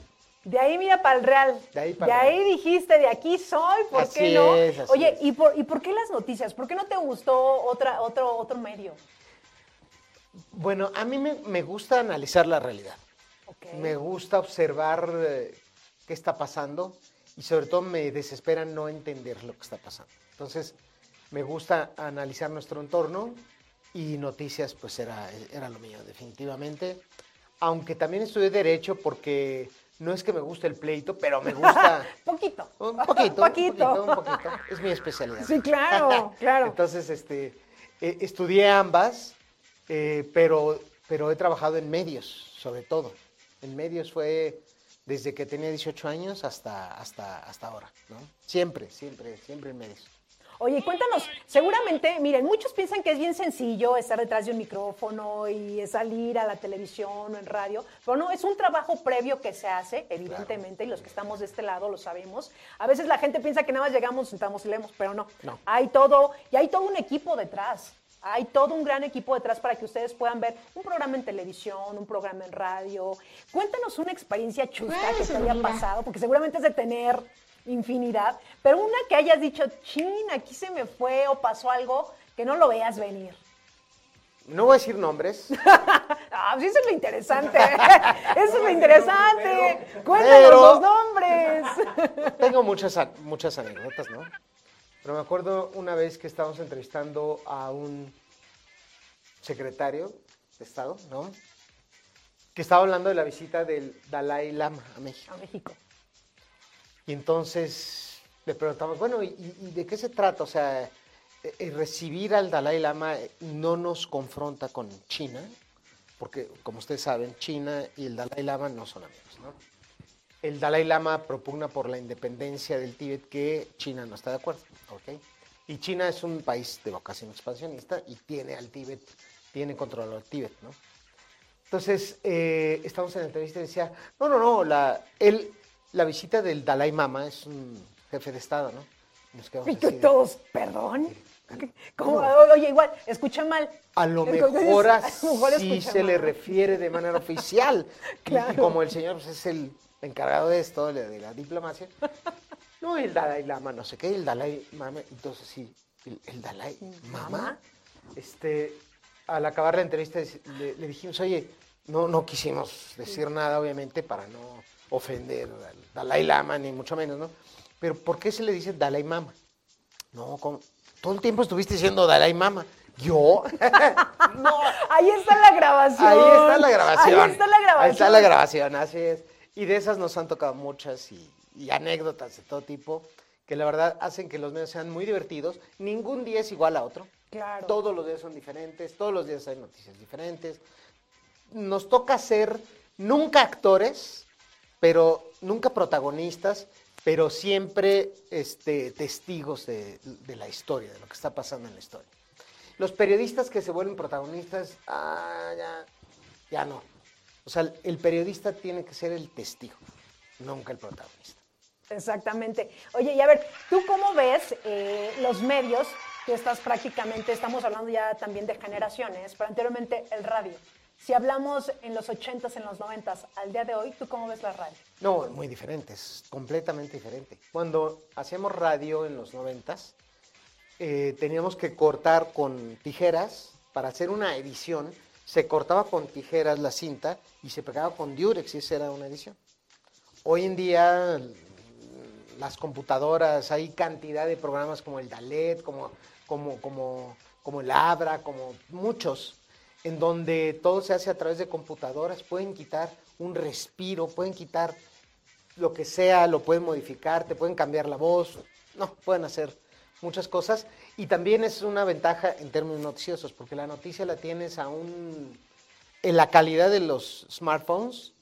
De ahí mira para el Real. De ahí De para ahí dijiste, de aquí soy, ¿por Así qué no? es, así Oye, es. ¿y por, ¿y por qué las noticias? ¿Por qué no te gustó otra, otro, otro medio? Bueno, a mí me, me gusta analizar la realidad. Me gusta observar eh, qué está pasando y sobre todo me desespera no entender lo que está pasando. Entonces, me gusta analizar nuestro entorno y noticias, pues era, era lo mío, definitivamente. Aunque también estudié Derecho porque no es que me guste el pleito, pero me gusta... poquito. Un poquito, un poquito, un poquito. Es mi especialidad. Sí, claro, claro. Entonces, este, eh, estudié ambas, eh, pero, pero he trabajado en medios, sobre todo. En medios fue desde que tenía 18 años hasta, hasta, hasta ahora, ¿no? Siempre, siempre, siempre en medios. Oye, cuéntanos, seguramente, miren, muchos piensan que es bien sencillo estar detrás de un micrófono y salir a la televisión o en radio, pero no, es un trabajo previo que se hace, evidentemente, y los que estamos de este lado lo sabemos. A veces la gente piensa que nada más llegamos, sentamos y leemos, pero no. No. Hay todo, y hay todo un equipo detrás. Hay todo un gran equipo detrás para que ustedes puedan ver un programa en televisión, un programa en radio. Cuéntanos una experiencia chusca que te haya pasado, porque seguramente es de tener infinidad, pero una que hayas dicho, chin, aquí se me fue o pasó algo que no lo veas venir. No voy a decir nombres. Ah, sí, eso es lo interesante. Eso es lo interesante. Cuéntanos Pero- los nombres. Tengo muchas, muchas anécdotas, ¿no? Pero me acuerdo una vez que estábamos entrevistando a un secretario de Estado, ¿no? Que estaba hablando de la visita del Dalai Lama a México. A México. Y entonces le preguntamos, bueno, ¿y, de qué se trata? O sea, eh, eh, recibir al Dalai Lama no nos confronta con China, porque como ustedes saben, China y el Dalai Lama no son amigos, ¿no? El Dalai Lama propugna por la independencia del Tíbet que China no está de acuerdo, ¿ok? Y China es un país de vocación expansionista y tiene al Tíbet, tiene controlado al Tíbet, ¿no? Entonces, eh, estamos en la entrevista y decía, no, no, no, la, él, la visita del Dalai Lama es un jefe de Estado, ¿no? Nos quedamos Y así de- todos, perdón. ¿Cómo? Oye, igual, escucha mal. A lo Entonces, mejor a lo mejor así escucha se le refiere de manera oficial. Y- Y, Claro. como el señor pues, es el encargado de esto, de, de la diplomacia, no, el Dalai Lama, no sé qué, el Dalai Lama, entonces sí, el, el Dalai Lama, este, al acabar la entrevista le, le dijimos, oye, no, no quisimos decir nada, obviamente, para no ofender al Dalai Lama, ni mucho menos, ¿no? Pero ¿por qué se le dice Dalai Mama? No, ¿cómo? todo el tiempo estuviste diciendo Dalai Mama. ¿Yo? Ahí está la grabación. Ahí está la grabación. Ahí está la grabación. Ahí está la grabación, así es. Y de esas nos han tocado muchas y, y anécdotas de todo tipo que la verdad hacen que los medios sean muy divertidos. Ningún día es igual a otro. Claro. Todos los días son diferentes, todos los días hay noticias diferentes. Nos toca ser nunca actores, pero nunca protagonistas, pero siempre este, testigos de, de la historia, de lo que está pasando en la historia. Los periodistas que se vuelven protagonistas, ah, ya, ya no. O sea, el periodista tiene que ser el testigo, nunca el protagonista. Exactamente. Oye, y a ver, ¿tú cómo ves eh, los medios? Tú estás prácticamente, estamos hablando ya también de generaciones, pero anteriormente el radio. Si hablamos en los 80s, en los 90s, al día de hoy, ¿tú cómo ves la radio? No, muy diferente, es completamente diferente. Cuando hacíamos radio en los noventas, eh, teníamos que cortar con tijeras para hacer una edición. Se cortaba con tijeras la cinta y se pegaba con diurex y esa era una edición. Hoy en día las computadoras, hay cantidad de programas como el Dalet, como, como, como, como el Abra, como muchos, en donde todo se hace a través de computadoras, pueden quitar un respiro, pueden quitar lo que sea, lo pueden modificar, te pueden cambiar la voz, no, pueden hacer muchas cosas. Y también es una ventaja en términos noticiosos, porque la noticia la tienes aún en la calidad de los smartphones,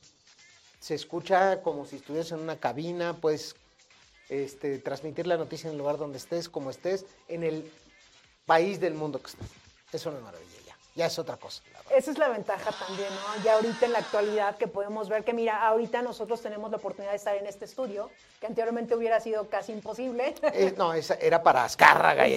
se escucha como si estuvieras en una cabina, puedes este, transmitir la noticia en el lugar donde estés, como estés, en el país del mundo que estés. Es una maravilla ya, es otra cosa. Esa es la ventaja también, ¿no? Ya ahorita en la actualidad que podemos ver que, mira, ahorita nosotros tenemos la oportunidad de estar en este estudio, que anteriormente hubiera sido casi imposible. Eh, no, esa era para Azcárraga y.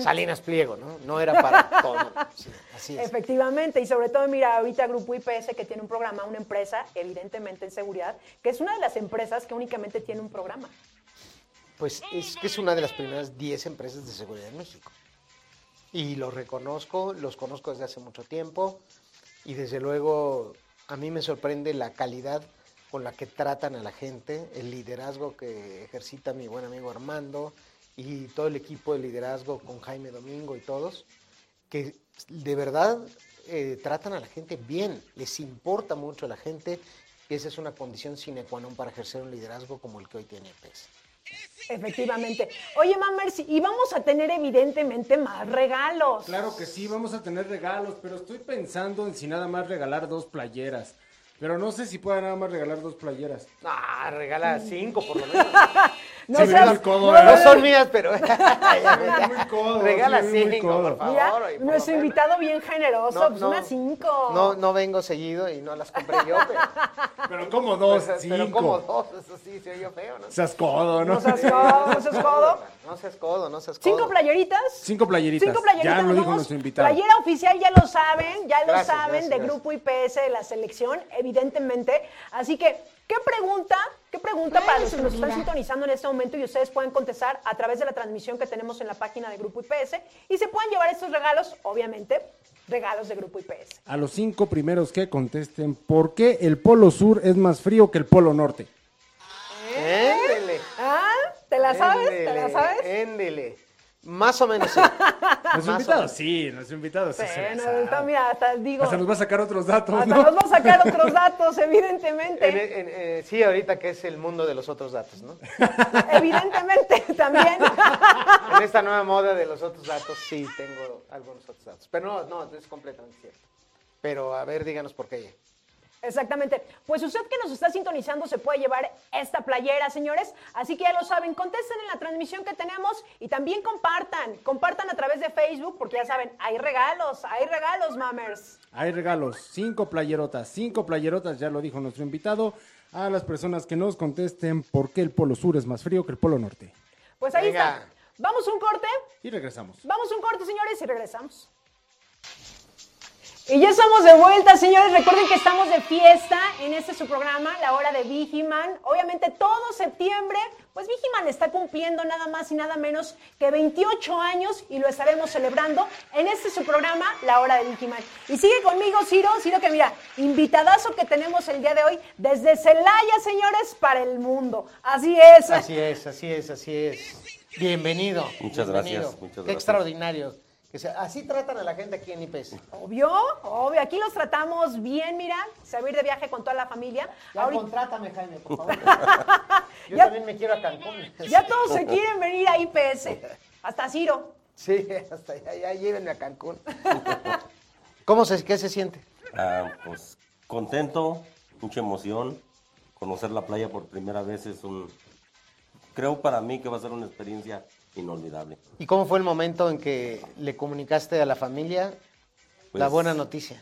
Salinas Pliego, ¿no? No era para todo. Sí, así es. Efectivamente, y sobre todo, mira, ahorita Grupo IPS que tiene un programa, una empresa, evidentemente en seguridad, que es una de las empresas que únicamente tiene un programa. Pues es que es una de las primeras 10 empresas de seguridad en México. Y los reconozco, los conozco desde hace mucho tiempo y desde luego A mí me sorprende la calidad con la que tratan a la gente, el liderazgo que ejercita mi buen amigo Armando y todo el equipo de liderazgo con Jaime Domingo y todos, que de verdad eh, tratan a la gente bien, les importa mucho a la gente y esa es una condición sine qua non para ejercer un liderazgo como el que hoy tiene PES. Efectivamente. Oye, Mamers, y vamos a tener evidentemente más regalos. Claro que sí, vamos a tener regalos, pero estoy pensando en si nada más regalar dos playeras. Pero no sé si pueda nada más regalar dos playeras. Ah, regala cinco por lo menos. No Sí, seas- codo, no, ¿eh? no son mías, pero codo, regala cinco, por favor. Mira, oye, por nuestro invitado bien generoso, No, pues no. unas cinco. No, no vengo seguido y no las compré yo, pero, Pero como dos, pero, cinco. pero como dos, eso sí se oye feo, ¿no? Seas codo, ¿no? No seas codo, no seas codo. No seas codo, no seas codo. Cinco playeritas. Cinco playeritas. Cinco playeritas. ya lo dijo nuestro invitado. Playera oficial, ya lo saben, ya lo Gracias, saben, gracias, de gracias. Grupo IPS de la selección, evidentemente. Así que, ¿qué pregunta? ¿Qué pregunta para los que nos están sintonizando en este momento y ustedes pueden contestar a través de la transmisión que tenemos en la página de Grupo IPS y se pueden llevar estos regalos, obviamente, regalos de Grupo IPS. A los cinco primeros que contesten, ¿por qué el polo sur es más frío que el polo norte? Éndele. ¿Ah? ¿Te la sabes? ¿Te la Éndele, sabes? Éndele. Más o menos sí. Nuestro Más invitado o- sí, nuestro invitado sí. se la Bueno, sabe. está, mira, hasta digo, Hasta nos va a sacar otros datos, hasta ¿no? nos va a sacar otros datos, evidentemente. En- en- eh, sí, ahorita que es el mundo de los otros datos, ¿no? Evidentemente, también. En esta nueva moda de los otros datos sí tengo algunos otros datos. Pero no, no, es completamente cierto. Pero a ver, díganos por qué. Exactamente. Pues usted que nos está sintonizando se puede llevar esta playera, señores. Así que ya lo saben, contesten en la transmisión que tenemos y también compartan. Compartan a través de Facebook porque ya saben, hay regalos, hay regalos, mamers. Hay regalos, cinco playerotas, cinco playerotas, ya lo dijo nuestro invitado, a las personas que nos contesten por qué el polo sur es más frío que el polo norte. Pues ahí Venga. está. Vamos a un corte. Y regresamos. Vamos a un corte, señores, y regresamos. Y ya estamos de vuelta, señores. Recuerden que estamos de fiesta en este su programa, La Hora de Vigiman. Obviamente todo septiembre, pues Vigiman está cumpliendo nada más y nada menos que 28 años y lo estaremos celebrando en este su programa, La Hora de Vigiman. Y sigue conmigo, Ciro. Ciro, que mira, invitadazo que tenemos el día de hoy desde Celaya, señores, para el mundo. Así es. Así es, así es, así es. Bienvenido. Muchas bienvenido. gracias, muchas Qué gracias. extraordinario. Que sea, así tratan a la gente aquí en IPS. Obvio, obvio. Aquí los tratamos bien, mira. Servir de viaje con toda la familia. Ya Ahorita- contrátame, Jaime, por favor. Yo Ya- también me quiero a Cancún. Ya todos se quieren venir a IPS. Hasta Ciro. Sí, hasta allá, ya llévenme a Cancún. ¿Cómo se, qué se siente? Ah, pues contento, mucha emoción. Conocer la playa por primera vez es un... Creo para mí que va a ser una experiencia inolvidable. ¿Y cómo fue el momento en que le comunicaste a la familia la Pues, buena noticia?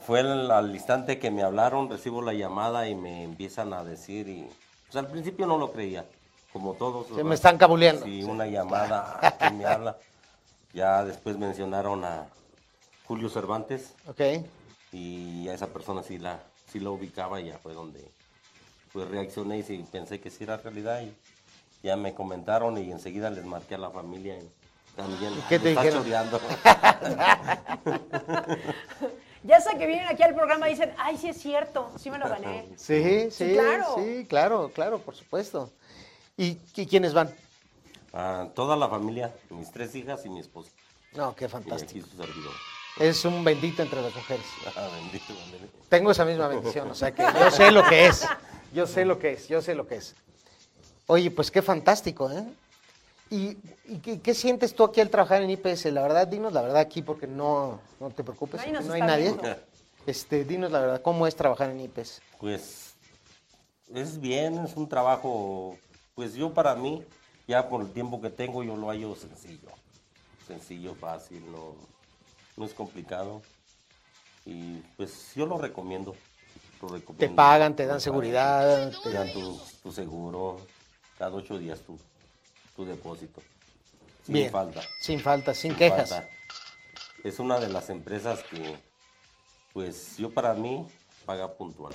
Fue el- al instante que me hablaron, recibo la llamada y me empiezan a decir y... Pues al principio no lo creía, como todos. Se ¿verdad? me están cabuleando. Sí, una llamada, ¿a ¿quién me habla? Ya después mencionaron a Julio Cervantes. Ok. Y a esa persona sí la, sí la ubicaba y ya fue donde pues reaccioné y sí, pensé que sí era realidad y ya me comentaron y enseguida les marqué a la familia y también qué te dijeron? choreando. Ya hasta que vienen aquí al programa y dicen, ay, sí es cierto, sí me lo gané. Sí, sí, Sí, claro. sí, claro, claro, por supuesto. ¿Y, y quiénes van? Toda la familia, mis tres hijas y mi esposa. No, qué Y fantástico. aquí su servidor. Es un bendito entre las mujeres. Ah, bendito, bendito. Tengo esa misma bendición, o sea que yo sé lo que es. Yo sé lo que es, yo sé lo que es. Oye, pues qué fantástico, ¿eh? ¿Y, y qué, qué sientes tú aquí al trabajar en IPS? La verdad, dinos la verdad aquí porque no, no te preocupes, nos no hay nadie. viendo. Este, dinos la verdad, ¿cómo es trabajar en IPS? Pues es bien, es un trabajo, pues yo para mí, ya por el tiempo que tengo, yo lo hallo sencillo. Sencillo, fácil, no, no es complicado. Y pues yo lo recomiendo. Lo recomiendo. Te pagan, te dan seguridad, te- Te dan tu, tu seguro, cada ocho días tu, tu depósito. Sin Bien, falta. sin falta, sin quejas. falta. Es una de las empresas que, pues yo para mí, paga puntual.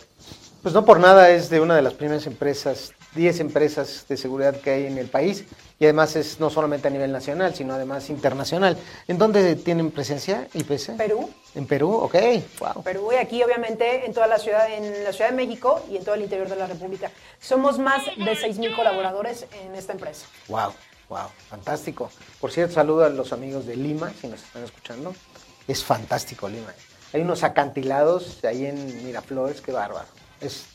Pues no por nada es de una de las primeras empresas, 10 empresas de seguridad que hay en el país y además es no solamente a nivel nacional, sino además internacional. ¿En dónde tienen presencia IPC? Perú. En Perú, ok, wow. Perú y aquí obviamente en toda la ciudad, en la Ciudad de México y en todo el interior de la República. Somos más de 6.000 colaboradores en esta empresa. Wow, wow, fantástico. Por cierto, saludo a los amigos de Lima, si nos están escuchando. Es fantástico Lima. Hay unos acantilados ahí en Miraflores, qué bárbaro. Es,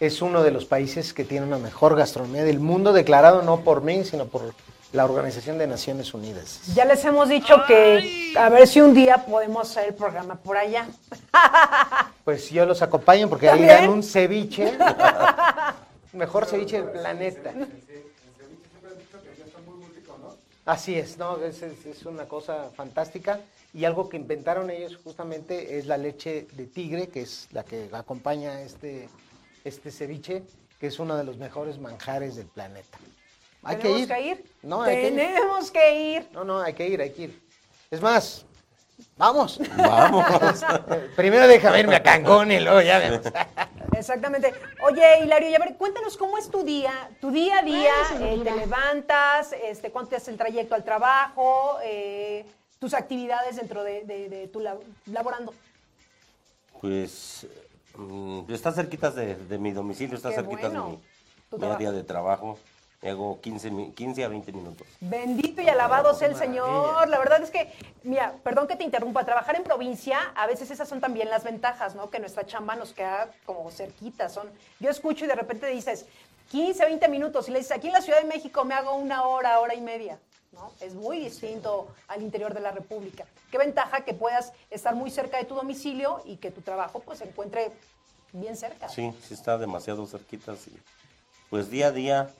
es uno de los países que tiene una mejor gastronomía del mundo, declarado no por mí, sino por la Organización de Naciones Unidas. Ya les hemos dicho que a ver si un día podemos hacer el programa por allá. Pues yo los acompaño porque ahí ¿También? dan un ceviche, mejor ceviche del planeta. Así es, no, es, es- es una cosa fantástica y algo que inventaron ellos justamente es la leche de tigre, que es la que acompaña este, este ceviche, que es uno de los mejores manjares del planeta. Hay que ¿Tenemos ir. que ir? No, hay que ir. Tenemos que ir. No, no, hay que ir, hay que ir. Es más, vamos. Vamos. Primero déjame irme a Cancún y luego ya vemos. Exactamente. Oye, Hilario, y a ver, cuéntanos cómo es tu día, tu día a día, eh, te levantas, este, cuánto es el trayecto al trabajo, eh, tus actividades dentro de, de- de tu lab- laborando. Pues mm, está cerquita de, de mi domicilio, está cerquita bueno. de mi, área de trabajo. Hago 15, mi- 15 a 20 minutos. Bendito y alabado sea el Señor. La verdad es que, mira, perdón que te interrumpa, trabajar en provincia, a veces esas son también las ventajas, ¿no? Que nuestra chamba nos queda como cerquita. Son, yo escucho y de repente dices 15, 20 minutos y le dices, aquí en la Ciudad de México me hago una hora, hora y media. ¿No? Es muy distinto al interior de la República. Qué ventaja que puedas estar muy cerca de tu domicilio y que tu trabajo pues se encuentre bien cerca. Sí, sí está demasiado cerquita. Sí. Pues día a día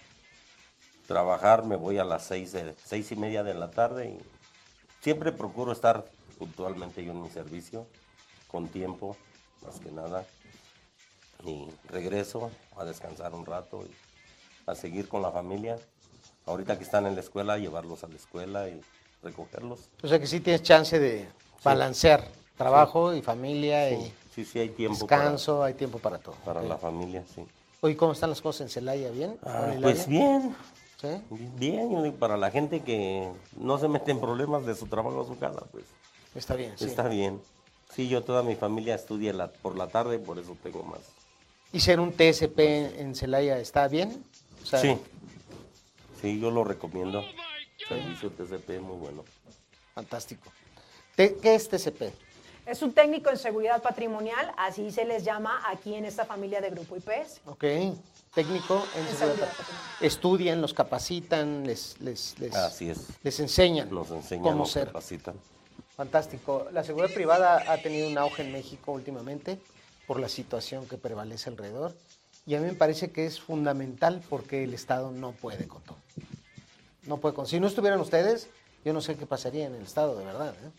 trabajar, me voy a las seis, de, seis y media de la tarde y siempre procuro estar puntualmente yo en mi servicio, con tiempo, más que nada. Y regreso a descansar un rato y a seguir con la familia. Ahorita que están en la escuela, llevarlos a la escuela y recogerlos. O sea que sí tienes chance de balancear trabajo y familia y Sí, sí, hay tiempo descanso, hay tiempo para todo. para, la familia, sí. Oye, ¿cómo están las cosas en Celaya? ¿Bien? Ah, pues bien. ¿Sí? Bien, para la gente que no se mete en problemas de su trabajo a su casa, pues Está bien, sí. está bien. Sí, yo toda mi familia estudia la- por la tarde, por eso tengo más. ¿Y ser un TSP en Celaya está bien? O sea, sí, sí, yo lo recomiendo. Servicio TCP, muy bueno. Fantástico. ¿Qué es TCP? Es un técnico en seguridad patrimonial, así se les llama aquí en esta familia de Grupo IPS. Ok. Técnico en En seguridad. Estudian, los capacitan, les, les, les, Así es. les enseñan Nos enseñan, cómo ser. capacitan. Fantástico. La seguridad privada ha tenido un auge en México últimamente por la situación que prevalece alrededor. Y a mí me parece que es fundamental porque el Estado no puede con todo. No puede con. Si no estuvieran ustedes, yo no sé qué pasaría en el Estado, de verdad. ¿eh?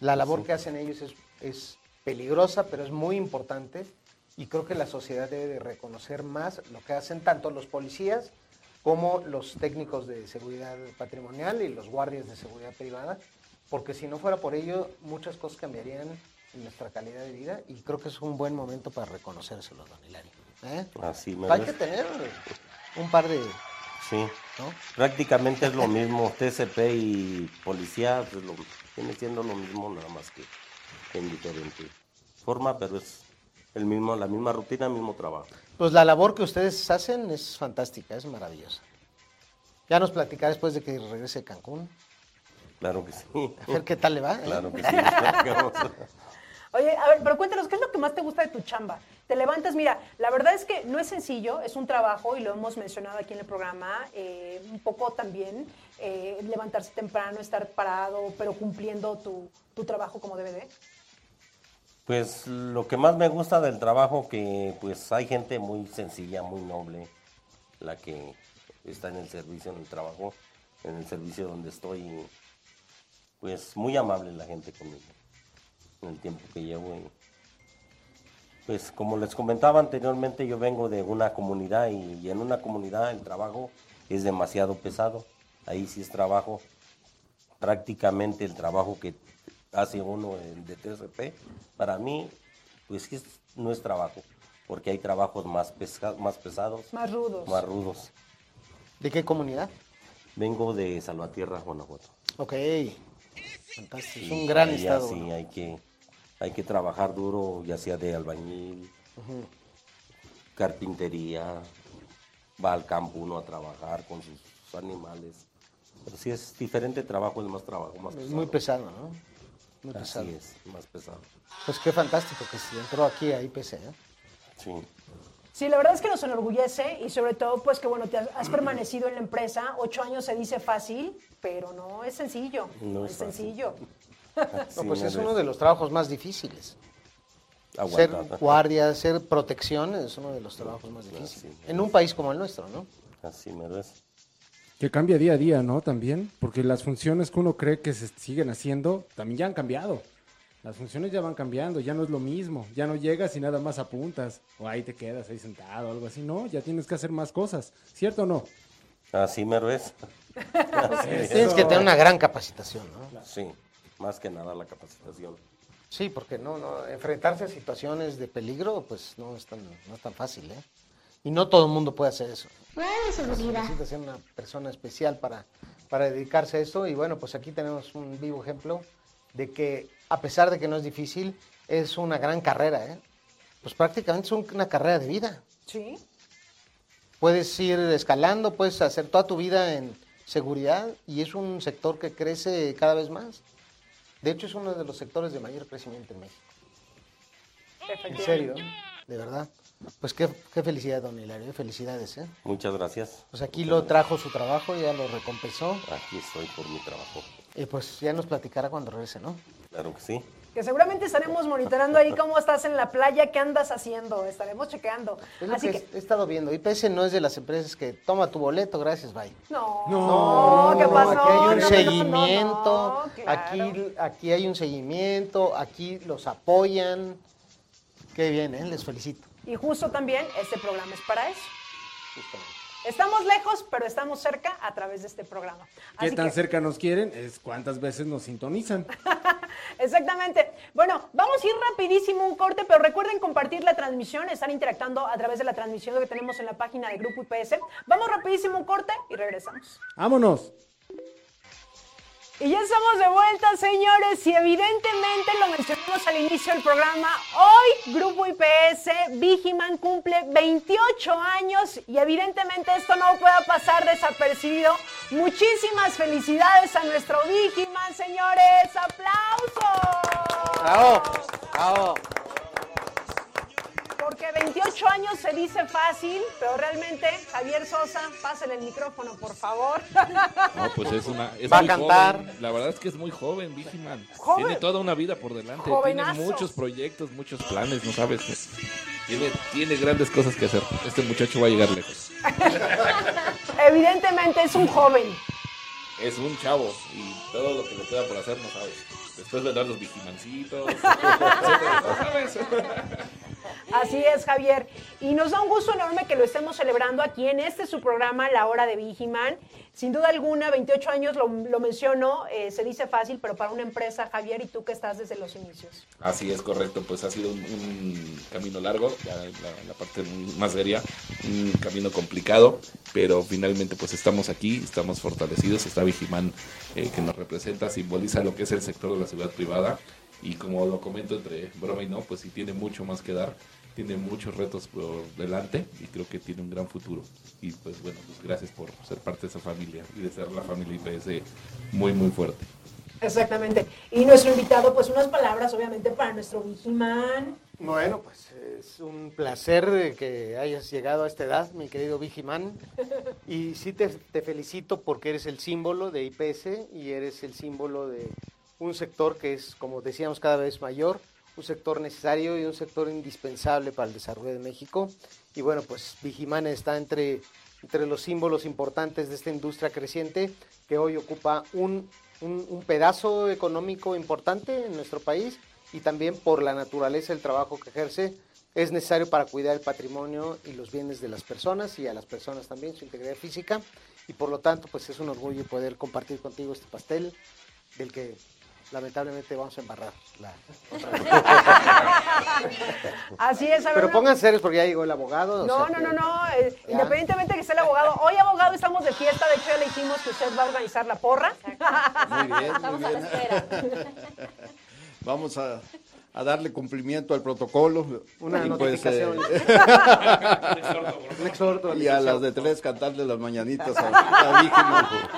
La labor que hacen ellos es, peligrosa, pero es muy importante. Y creo que la sociedad debe de reconocer más lo que hacen tanto los policías como los técnicos de seguridad patrimonial y los guardias de seguridad privada, porque si no fuera por ello, muchas cosas cambiarían en nuestra calidad de vida y creo que es un buen momento para reconocérselo, don Hilario. ¿Eh? Así me Hay que tener un par de... Sí. ¿no? Prácticamente es lo mismo, TCP y policía, pues lo, viene siendo lo mismo, nada más que en diferente forma, pero es el mismo, la misma rutina, el mismo trabajo. Pues la labor que ustedes hacen es fantástica, es maravillosa. Ya nos platicará después de que regrese a Cancún. Claro que sí. A ver qué tal le va. ¿eh? Claro que sí. Oye, a ver, pero cuéntanos, ¿qué es lo que más te gusta de tu chamba? Te levantas, mira, la verdad es que no es sencillo, es un trabajo y lo hemos mencionado aquí en el programa, eh, un poco también eh, levantarse temprano, estar parado, pero cumpliendo tu, tu trabajo como debe de. Pues lo que más me gusta del trabajo que pues hay gente muy sencilla, muy noble, la que está en el servicio, en el trabajo, en el servicio donde estoy, pues muy amable la gente conmigo en el tiempo que llevo. y, pues como les comentaba anteriormente, yo vengo de una comunidad y, y en una comunidad el trabajo es demasiado pesado. Ahí sí es trabajo, prácticamente el trabajo que hace uno en- de TSP, para mí pues no es trabajo, porque hay trabajos más, pesca- más pesados, Más rudos. más rudos. ¿De qué comunidad? Vengo de Salvatierra, Guanajuato. Ok. Fantástico. Es un gran estado. Sí, ¿no? hay que, hay que trabajar duro, ya sea de albañil, carpintería, va al campo uno a trabajar con sus animales. Pero sí es diferente trabajo, es más trabajo, más Es pesado. muy pesado, ¿no? Muy Así pesado. es, más pesado. Pues qué fantástico que se entró aquí a IPC, ¿eh? Sí. Sí, la verdad es que nos enorgullece y sobre todo, pues que bueno, te has, has permanecido en la empresa. Ocho años se dice fácil, pero no es sencillo. No No es es fácil. sencillo. No, pues es uno de los trabajos más difíciles. Aguantar. Ser guardia, ser protección es uno de los trabajos más difíciles. En un país como el nuestro, ¿no? Así me es. Que cambia día a día, ¿no? También, porque las funciones que uno cree que se siguen haciendo también ya han cambiado. Las funciones ya van cambiando, ya no es lo mismo. Ya no llegas y nada más apuntas. O ahí te quedas ahí sentado o algo así. No, ya tienes que hacer más cosas. ¿Cierto o no? Así mero es. Así es. Tienes que tener una gran capacitación, ¿no? Sí, más que nada la capacitación. Sí, porque no, no, enfrentarse a situaciones de peligro, pues no es tan, no es tan fácil, ¿eh? Y no todo el mundo puede hacer eso. Se necesita ser una persona especial para, para dedicarse a esto. Y bueno, pues aquí tenemos un vivo ejemplo de que, a pesar de que no es difícil, es una gran carrera, ¿eh? Pues prácticamente es un- una carrera de vida. Sí. Puedes ir escalando, puedes hacer toda tu vida en seguridad y es un sector que crece cada vez más. De hecho, es uno de los sectores de mayor crecimiento en México. En serio, de verdad. Pues qué, qué felicidad, don Hilario, felicidades, ¿eh? Muchas gracias. Pues aquí lo trajo su trabajo, ya lo recompensó. Aquí estoy por mi trabajo. Y pues ya nos platicará cuando regrese, ¿no? Claro que sí. Que seguramente estaremos monitoreando ahí cómo estás en la playa, qué andas haciendo. Estaremos chequeando. Es lo Así que que, he estado viendo. IPS no es de las empresas que toma tu boleto, gracias, bye. no. No, ¿qué pasó? Aquí hay un No, no, no, seguimiento, no, claro. aquí, aquí hay un seguimiento, aquí los apoyan. Qué bien, ¿eh? les felicito. Y justo también este programa es para eso. Justamente. Estamos lejos, pero estamos cerca a través de este programa. ¿Qué tan que, cerca nos quieren? Es cuántas veces nos sintonizan. Exactamente. Bueno, vamos a ir rapidísimo un corte, pero recuerden compartir la transmisión, estar interactuando a través de la transmisión que tenemos en la página de Grupo IPS. Vamos rapidísimo un corte y regresamos. ¡Vámonos! Y ya estamos de vuelta, señores, y evidentemente lo mencionamos al inicio del programa. Hoy, Grupo IPS, Vigiman cumple 28 años y evidentemente esto no puede pasar desapercibido. Muchísimas felicidades a nuestro Vigiman, señores. ¡Aplausos! ¡Bravo! ¡Bravo! Porque 28 años se dice fácil, pero realmente, Javier Sosa, pásenle el micrófono, por favor. No, pues es una. Es Va a cantar. joven. La verdad es que es muy joven, Vigiman. Tiene toda una vida por delante. Jovenazo. Tiene muchos proyectos, muchos planes, ¿no sabes? Tiene, tiene grandes cosas que hacer. Este muchacho va a llegar lejos. Evidentemente es un joven. Es un chavo y todo lo que le queda por hacer, no sabes. Después vendrán los vigimancitos. etcétera, ¿no sabes? Así es, Javier. Y nos da un gusto enorme que lo estemos celebrando aquí en este su programa, La Hora de Vigiman. Sin duda alguna, 28 años, lo, lo menciono, eh, se dice fácil, pero para una empresa, Javier, y tú que estás desde los inicios. Así es, correcto. Pues ha sido un, camino largo, la, la parte más seria, un camino complicado, pero finalmente pues estamos aquí, estamos fortalecidos. Está Vigimán eh, que nos representa, simboliza lo que es el sector de la seguridad privada y como lo comento entre broma y no, pues sí tiene mucho más que dar, tiene muchos retos por delante y creo que tiene un gran futuro. Y pues bueno, pues gracias por ser parte de esa familia y de ser la familia IPS muy muy fuerte. Exactamente. Y nuestro invitado, pues unas palabras, obviamente, para nuestro Vigiman. Bueno, pues es un placer que hayas llegado a esta edad, mi querido Vigiman. Y sí te, te felicito porque eres el símbolo de IPS y eres el símbolo de un sector que es, como decíamos, cada vez mayor, un sector necesario y un sector indispensable para el desarrollo de México. Y bueno, pues Vigiman está entre, entre los símbolos importantes de esta industria creciente que hoy ocupa un, un, un pedazo económico importante en nuestro país y también por la naturaleza del trabajo que ejerce es necesario para cuidar el patrimonio y los bienes de las personas y a las personas también su integridad física y por lo tanto pues es un orgullo poder compartir contigo este pastel del que lamentablemente vamos a embarrar. la- Así es, a ver, Pero pongan serios porque ya llegó el abogado. o No, sea no, no, no. eh, Ya. independientemente de que sea el abogado. Hoy, abogado, estamos de fiesta. De hecho, ya le dijimos que usted va a organizar la porra. Muy bien, muy Estamos a la bien. espera. Vamos a, a darle cumplimiento al protocolo. Una Y pues, notificación. eh, Un exhorto y a las de tres cantarle las mañanitas a, a.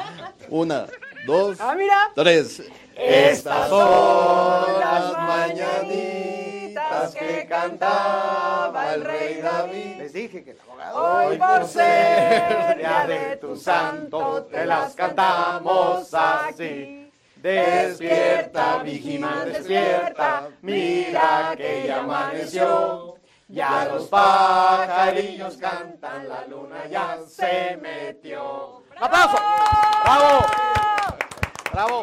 Una, dos, Ah, mira. tres. Estas son las mañanitas que cantaba el rey David. Les dije que el abogado. Hoy por ser día de tu santo, te las cantamos aquí. Despierta, Vigimán, despierta, mira que ya amaneció. Ya los pajarillos cantan, la luna ya se metió. ¡Aplauso! ¡Bravo! ¡Bravo!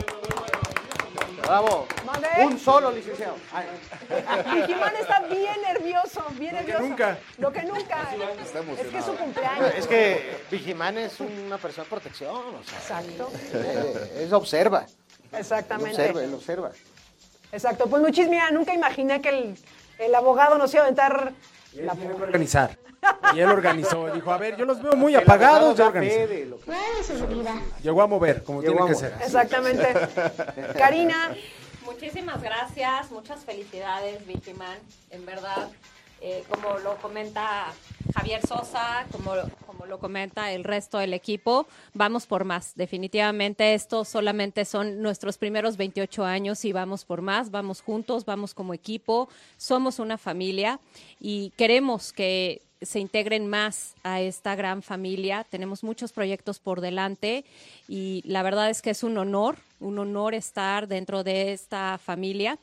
¡Bravo! Un solo, licenciado. Ay. Vigimán está bien nervioso, bien nervioso. nunca. Lo que nunca. Está Es que es su cumpleaños. Es que Vigimán es una persona de protección. O sea, Exacto. eh, Él observa. Él Exactamente. observa, él observa. Exacto. Pues muchis, mira, nunca imaginé que el, el abogado nos iba a aventar la organizar. Y él organizó, dijo, a ver, yo los veo muy El apagados, lo que- Llegó a mover, como Llegó tiene que ser. Exactamente. Karina, Muchísimas gracias, muchas felicidades, Vigiman. En verdad, eh, como lo comenta Javier Sosa, como, como lo comenta el resto del equipo, vamos por más. Definitivamente esto solamente son nuestros primeros 28 años y vamos por más, vamos juntos, vamos como equipo, somos una familia y queremos que se integren más a esta gran familia. Tenemos muchos proyectos por delante y la verdad es que es un honor, un honor estar dentro de esta familia.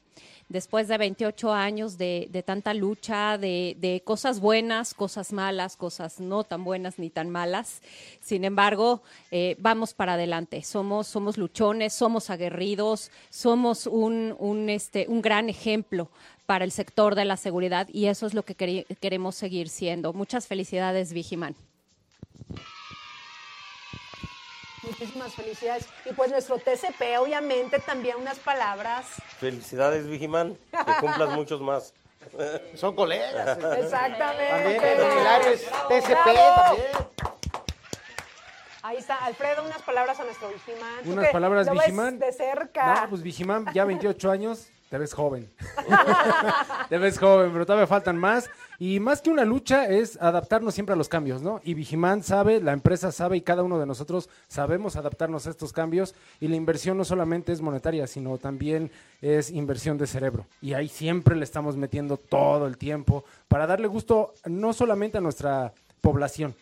Después de 28 años de, de tanta lucha, de, de cosas buenas, cosas malas, cosas no tan buenas ni tan malas. Sin embargo, eh, vamos para adelante. Somos, somos luchones, somos aguerridos, somos un, un, este, un gran ejemplo para el sector de la seguridad y eso es lo que queremos seguir siendo. Muchas felicidades, Vigiman. Muchísimas felicidades. Y pues nuestro TCP, obviamente, también unas palabras. Felicidades, Vigimán. Que cumplas muchos más. Son colegas. Exactamente. También TCP también. Ahí está, Alfredo, unas palabras a nuestro Vigimán. Unas palabras, lo ves Vigimán. de cerca. No, pues Vigimán, ya 28 años, te ves joven. te ves joven, pero todavía faltan más. Y más que una lucha es adaptarnos siempre a los cambios, ¿no? Y Vigimán sabe, la empresa sabe y cada uno de nosotros sabemos adaptarnos a estos cambios. Y la inversión no solamente es monetaria, sino también es inversión de cerebro. Y ahí siempre le estamos metiendo todo el tiempo para darle gusto no solamente a nuestra población,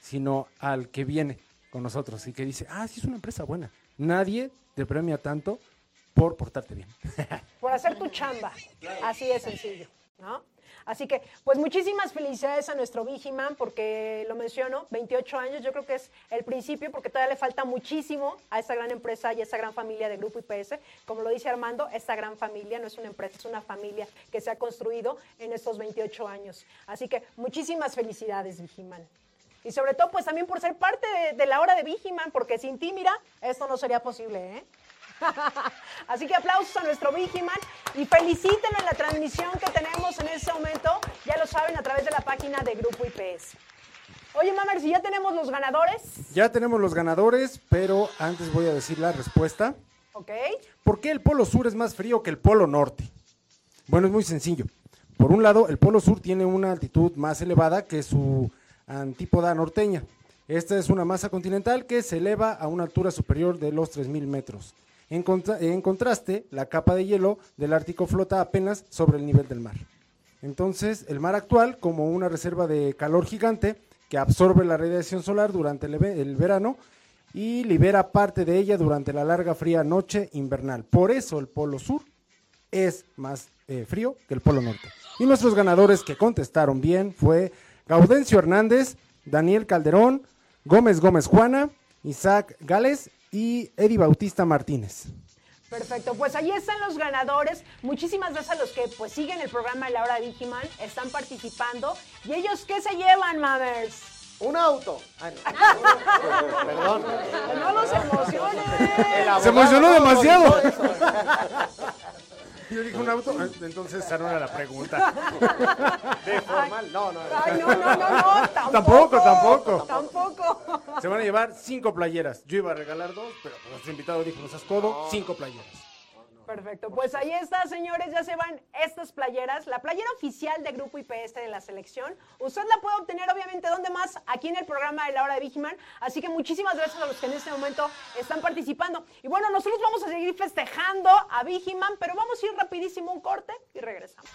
sino al que viene con nosotros y que dice, ah, sí es una empresa buena. Nadie te premia tanto por portarte bien. por hacer tu chamba. Así de sencillo, ¿no? Así que, pues muchísimas felicidades a nuestro Vigiman, porque lo menciono, 28 años, yo creo que es el principio, porque todavía le falta muchísimo a esta gran empresa y a esta gran familia de Grupo IPS. Como lo dice Armando, esta gran familia no es una empresa, es una familia que se ha construido en estos 28 años. Así que muchísimas felicidades, Vigiman. Y sobre todo, pues también por ser parte de, la hora de Vigiman, porque sin ti, mira, esto no sería posible, ¿eh? Así que aplausos a nuestro Vigiman y felicítenlo en la transmisión que tenemos en este momento, ya lo saben, a través de la página de Grupo IPS. Oye, Mamers, si ya tenemos los ganadores, Ya tenemos los ganadores, pero antes voy a decir la respuesta. ¿ok? ¿Por qué el Polo Sur es más frío que el Polo Norte? Bueno, es muy sencillo. Por un lado, el Polo Sur tiene una altitud más elevada que su antípoda norteña. Esta es una masa continental que se eleva a una altura superior de los 3.000 metros. En, contra- en contraste, la capa de hielo del Ártico flota apenas sobre el nivel del mar. Entonces, el mar actual, como una reserva de calor gigante que absorbe la radiación solar durante el verano y libera parte de ella durante la larga fría noche invernal. Por eso el Polo Sur es más eh, frío que el Polo Norte. Y nuestros ganadores que contestaron bien fue Gaudencio Hernández, Daniel Calderón, Gómez Gómez Juana, Isaac Gales y Eddie Bautista Martínez. Perfecto, pues ahí están los ganadores. Muchísimas gracias a los que pues siguen el programa de la hora de Vigiman, están participando. ¿Y ellos qué se llevan, Mamers? Un auto. Ah, no. Perdón. No los emociones. Se emocionó demasiado. Yo dije un auto, ah, entonces esa no era la pregunta. De formal. No, no. Ay, no, no, no, no. Tampoco, tampoco. Tampoco. Se van a llevar cinco playeras. Yo iba a regalar dos, pero nuestro invitado dijo, no seas codo, cinco playeras. Perfecto, pues ahí está, señores, ya se van estas playeras, la playera oficial de Grupo IPS de la selección. Usted la puede obtener, obviamente, ¿dónde más? Aquí en el programa de la hora de Vigiman. Así que muchísimas gracias a los que en este momento están participando. Y bueno, nosotros vamos a seguir festejando a Vigiman, pero vamos a ir rapidísimo un corte y regresamos.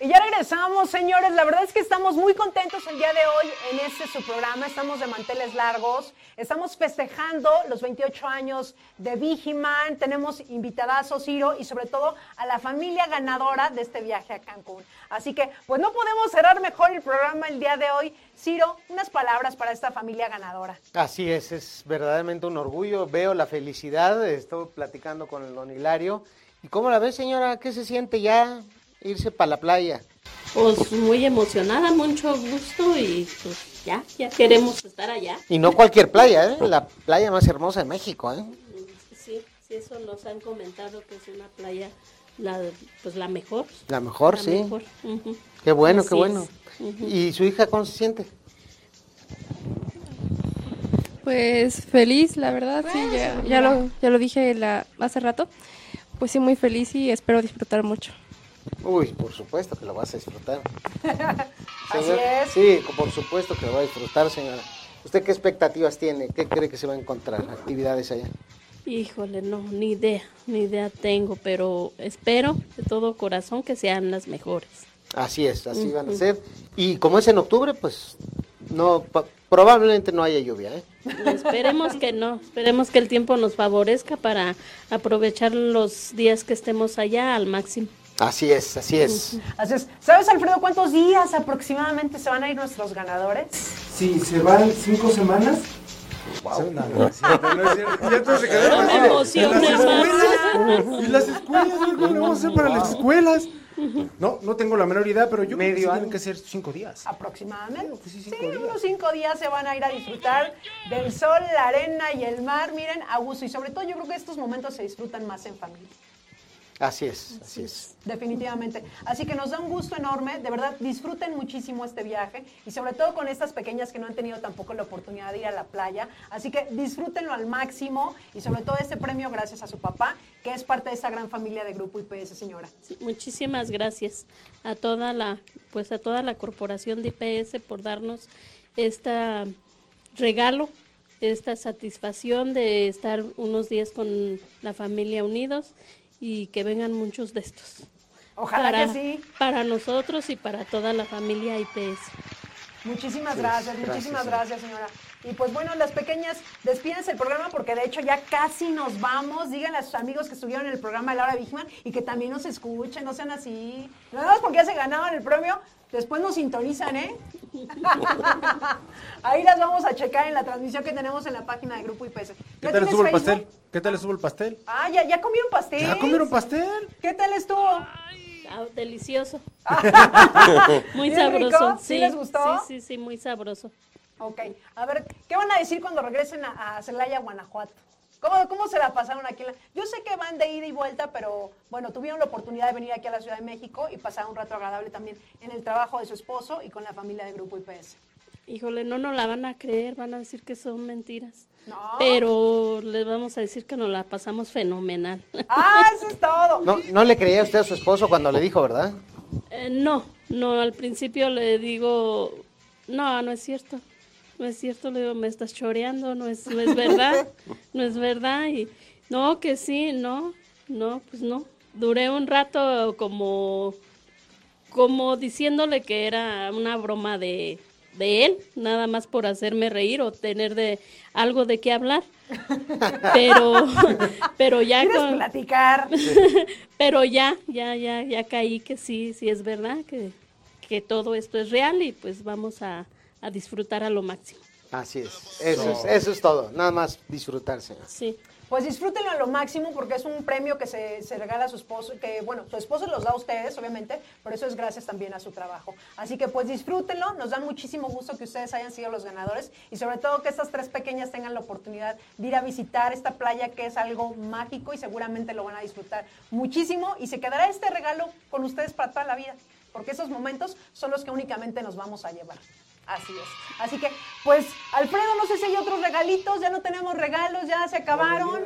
Y ya regresamos, señores. La verdad es que estamos muy contentos el día de hoy en este su programa. Estamos de manteles largos. Estamos festejando los 28 años de Vigiman. Tenemos invitadazo Ciro y sobre todo a la familia ganadora de este viaje a Cancún. Así que, pues no podemos cerrar mejor el programa el día de hoy. Ciro, unas palabras para esta familia ganadora. Así es, es verdaderamente un orgullo. Veo la felicidad. Estoy platicando con el don Hilario. ¿Y cómo la ves, señora? ¿Qué se siente ya irse para la playa? Pues muy emocionada, mucho gusto y pues ya, ya queremos estar allá. Y no cualquier playa, ¿eh? La playa más hermosa de México, ¿eh? Sí, sí, eso nos han comentado que es una playa, la, pues la mejor. La mejor, La sí. mejor. Qué bueno, Así qué bueno. ¿Y su hija cómo se siente? Pues feliz, la verdad, sí, ya, ya lo, ya lo dije la, hace rato. Pues sí, muy feliz y espero disfrutar mucho. Uy, por supuesto que lo vas a disfrutar. Así Señor- es. Sí, por supuesto que lo va a disfrutar, señora. ¿Usted qué expectativas tiene? ¿Qué cree que se va a encontrar? Actividades allá. Híjole, no, ni idea, ni idea tengo, pero espero de todo corazón que sean las mejores. Así es, así van a ser. Y como es en octubre, pues no pa- probablemente no haya lluvia, ¿eh? Esperemos que no, esperemos que el tiempo nos favorezca para aprovechar los días que estemos allá al máximo. Así es, así es. Así es. ¿Sabes, Alfredo, cuántos días aproximadamente se van a ir nuestros ganadores? Si se van cinco semanas. Wow. No, es cierto, no es cierto. Ya todos se quedaron No me así de, emociones, "¿Y las mamá". escuelas? ¿Y las escuelas? ¿Cómo le vamos a hacer para las escuelas? No, no tengo la menor idea, pero yo creo que sí tienen que ser cinco días. Aproximadamente. sí, cinco días. unos cinco días se van a ir a disfrutar del sol, la arena y el mar. Miren, a gusto. Y sobre todo yo creo que estos momentos se disfrutan más en familia. Así es, así es. Definitivamente. Así que nos da un gusto enorme. De verdad, disfruten muchísimo este viaje. Y sobre todo con estas pequeñas que no han tenido tampoco la oportunidad de ir a la playa. Así que disfrútenlo al máximo. Y sobre todo este premio gracias a su papá, que es parte de esta gran familia de Grupo IPS, señora. Sí, muchísimas gracias a toda la, pues a toda la corporación de IPS por darnos este regalo, esta satisfacción de estar unos días con la familia unidos y que vengan muchos de estos. Ojalá para, que sí. Para nosotros y para toda la familia IPS. Muchísimas Sí, gracias, gracias, muchísimas gracias, señora. Y pues bueno, las pequeñas, despídense el programa porque de hecho ya casi nos vamos. Díganle a sus amigos que estuvieron en el programa de Laura Bigman y que también nos escuchen, no sean así. Nada más porque ya se ganaban el premio, después nos sintonizan, ¿eh? Ahí las vamos a checar en la transmisión que tenemos en la página de Grupo IPS. ¿Qué ¿Ya tal estuvo el pastel? ¿Qué tal estuvo el pastel? Ah, ¿ya, ya comieron pastel. ¿Ya comieron pastel? ¿Qué tal estuvo? Ah, delicioso. muy ¿Bien sabroso. rico? ¿Sí les gustó? Sí, sí, sí, muy sabroso. Ok, a ver, ¿qué van a decir cuando regresen a, a Celaya, Guanajuato? ¿Cómo, ¿Cómo se la pasaron aquí? en la- Yo sé que van de ida y vuelta, pero bueno, tuvieron la oportunidad de venir aquí a la Ciudad de México y pasar un rato agradable también en el trabajo de su esposo y con la familia de Grupo IPS. Híjole, no nos la van a creer, van a decir que son mentiras. No. Pero les vamos a decir que nos la pasamos fenomenal. ¡Ah, eso es todo! No, no le creía usted a su esposo cuando le dijo, ¿verdad? Eh, no, no, al principio le digo, no, no es cierto, no es cierto, le digo, me estás choreando, no es, no es verdad, no es verdad, y no, que sí, no, no, pues no. Duré un rato como, como diciéndole que era una broma de, de él, nada más por hacerme reír o tener de algo de qué hablar. Pero, pero ya ¿Quieres con- platicar? pero ya, ya, ya, ya caí que sí, sí es verdad, que, que todo esto es real y pues vamos a, a disfrutar a lo máximo. Así es. Eso, es. eso es todo. Nada más disfrutarse. Sí. pues disfrútenlo a lo máximo porque es un premio que se, se regala a su esposo, que bueno, su esposo los da a ustedes, obviamente, pero eso es gracias también a su trabajo. Así que pues disfrútenlo, nos da muchísimo gusto que ustedes hayan sido los ganadores y sobre todo que estas tres pequeñas tengan la oportunidad de ir a visitar esta playa que es algo mágico y seguramente lo van a disfrutar muchísimo y se quedará este regalo con ustedes para toda la vida, porque esos momentos son los que únicamente nos vamos a llevar. Así es. Así que, pues, Alfredo, no sé si hay otros regalitos, ya no tenemos regalos, ya se acabaron.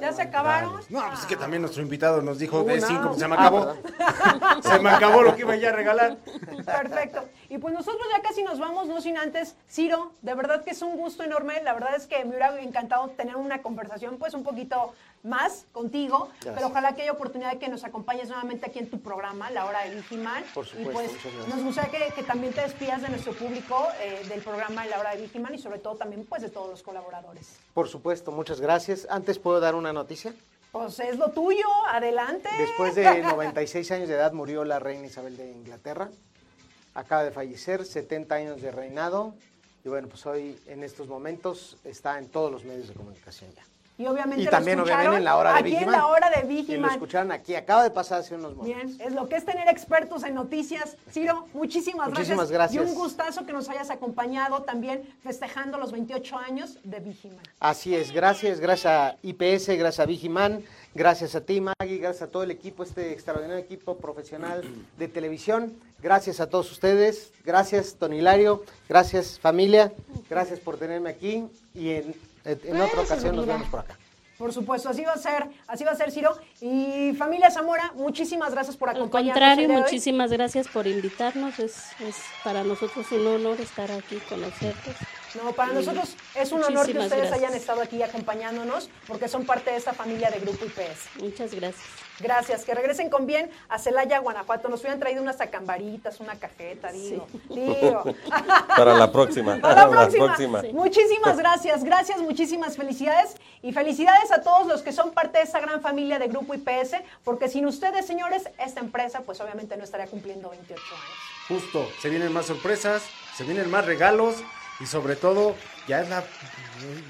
Ya, se acabaron. No, pues es que también nuestro invitado nos dijo de cinco, pues se me Ah, acabó. se me acabó lo que iba ya a regalar. Perfecto. Y pues nosotros ya casi nos vamos, no sin antes, Ciro, de verdad que es un gusto enorme. La verdad es que me hubiera encantado tener una conversación pues un poquito más contigo, Gracias. pero ojalá que haya oportunidad de que nos acompañes nuevamente aquí en tu programa, La Hora de Vigiman. Por supuesto, Y pues muchas gracias. nos gustaría que, que también te despidas de nuestro público eh, del programa La Hora de Vigiman y sobre todo también pues de todos los colaboradores. Por supuesto, muchas gracias. Antes puedo dar una noticia. Pues es lo tuyo, adelante. Después de 96 años de edad murió la reina Isabel de Inglaterra. Acaba de fallecer, 70 años de reinado. Y bueno, pues hoy en estos momentos está en todos los medios de comunicación ya. Y obviamente Y lo también obviamente en la hora de aquí en Vigiman. la hora de Y lo Vigiman. escucharon aquí, acaba de pasar hace unos momentos. Bien, es lo que es tener expertos en noticias. Ciro, muchísimas, Muchísimas gracias. gracias. Y un gustazo que nos hayas acompañado también festejando los 28 años de Vigiman. Así es, gracias, gracias a IPS, gracias a Vigiman, gracias a ti Maggie, gracias a todo el equipo, este extraordinario equipo profesional de televisión, gracias a todos ustedes, gracias Don Hilario, gracias familia, gracias por tenerme aquí y en, en otra Pues, ocasión nos vemos por acá. Por supuesto, así va a ser, así va a ser, Ciro. Y familia Zamora, muchísimas gracias por Al acompañarnos. contrario, el día de hoy. muchísimas gracias por invitarnos. Es, es para nosotros un honor estar aquí, conocerlos. No, para nosotros es un honor que ustedes gracias. hayan estado aquí acompañándonos, porque son parte de esta familia de Grupo IPS. Muchas gracias. Gracias, que regresen con bien a Celaya, Guanajuato. Nos hubieran traído unas acambaritas, una cajeta, digo. Digo. Para la próxima. Para la próxima. Muchísimas gracias, gracias, muchísimas felicidades y felicidades a todos los que son parte de esta gran familia de Grupo IPS, porque sin ustedes, señores, esta empresa pues obviamente no estaría cumpliendo 28 años. Justo, se vienen más sorpresas, se vienen más regalos y sobre todo ya es la,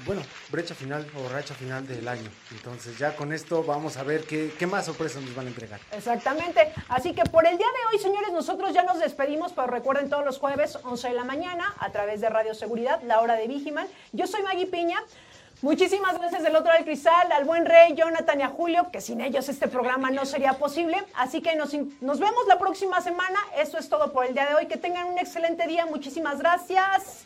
bueno, brecha final o racha final del año. Entonces ya con esto vamos a ver qué, qué más sorpresas nos van a entregar. Exactamente. Así que por el día de hoy, señores, nosotros ya nos despedimos, pero recuerden todos los jueves, 11 de la mañana, a través de Radio Seguridad, la hora de Vigiman. Yo soy Maggie Piña. Muchísimas gracias del otro del cristal, al buen Rey, Jonathan y a Julio, que sin ellos este programa no sería posible. Así que nos, nos vemos la próxima semana. Eso es todo por el día de hoy. Que tengan un excelente día. Muchísimas gracias.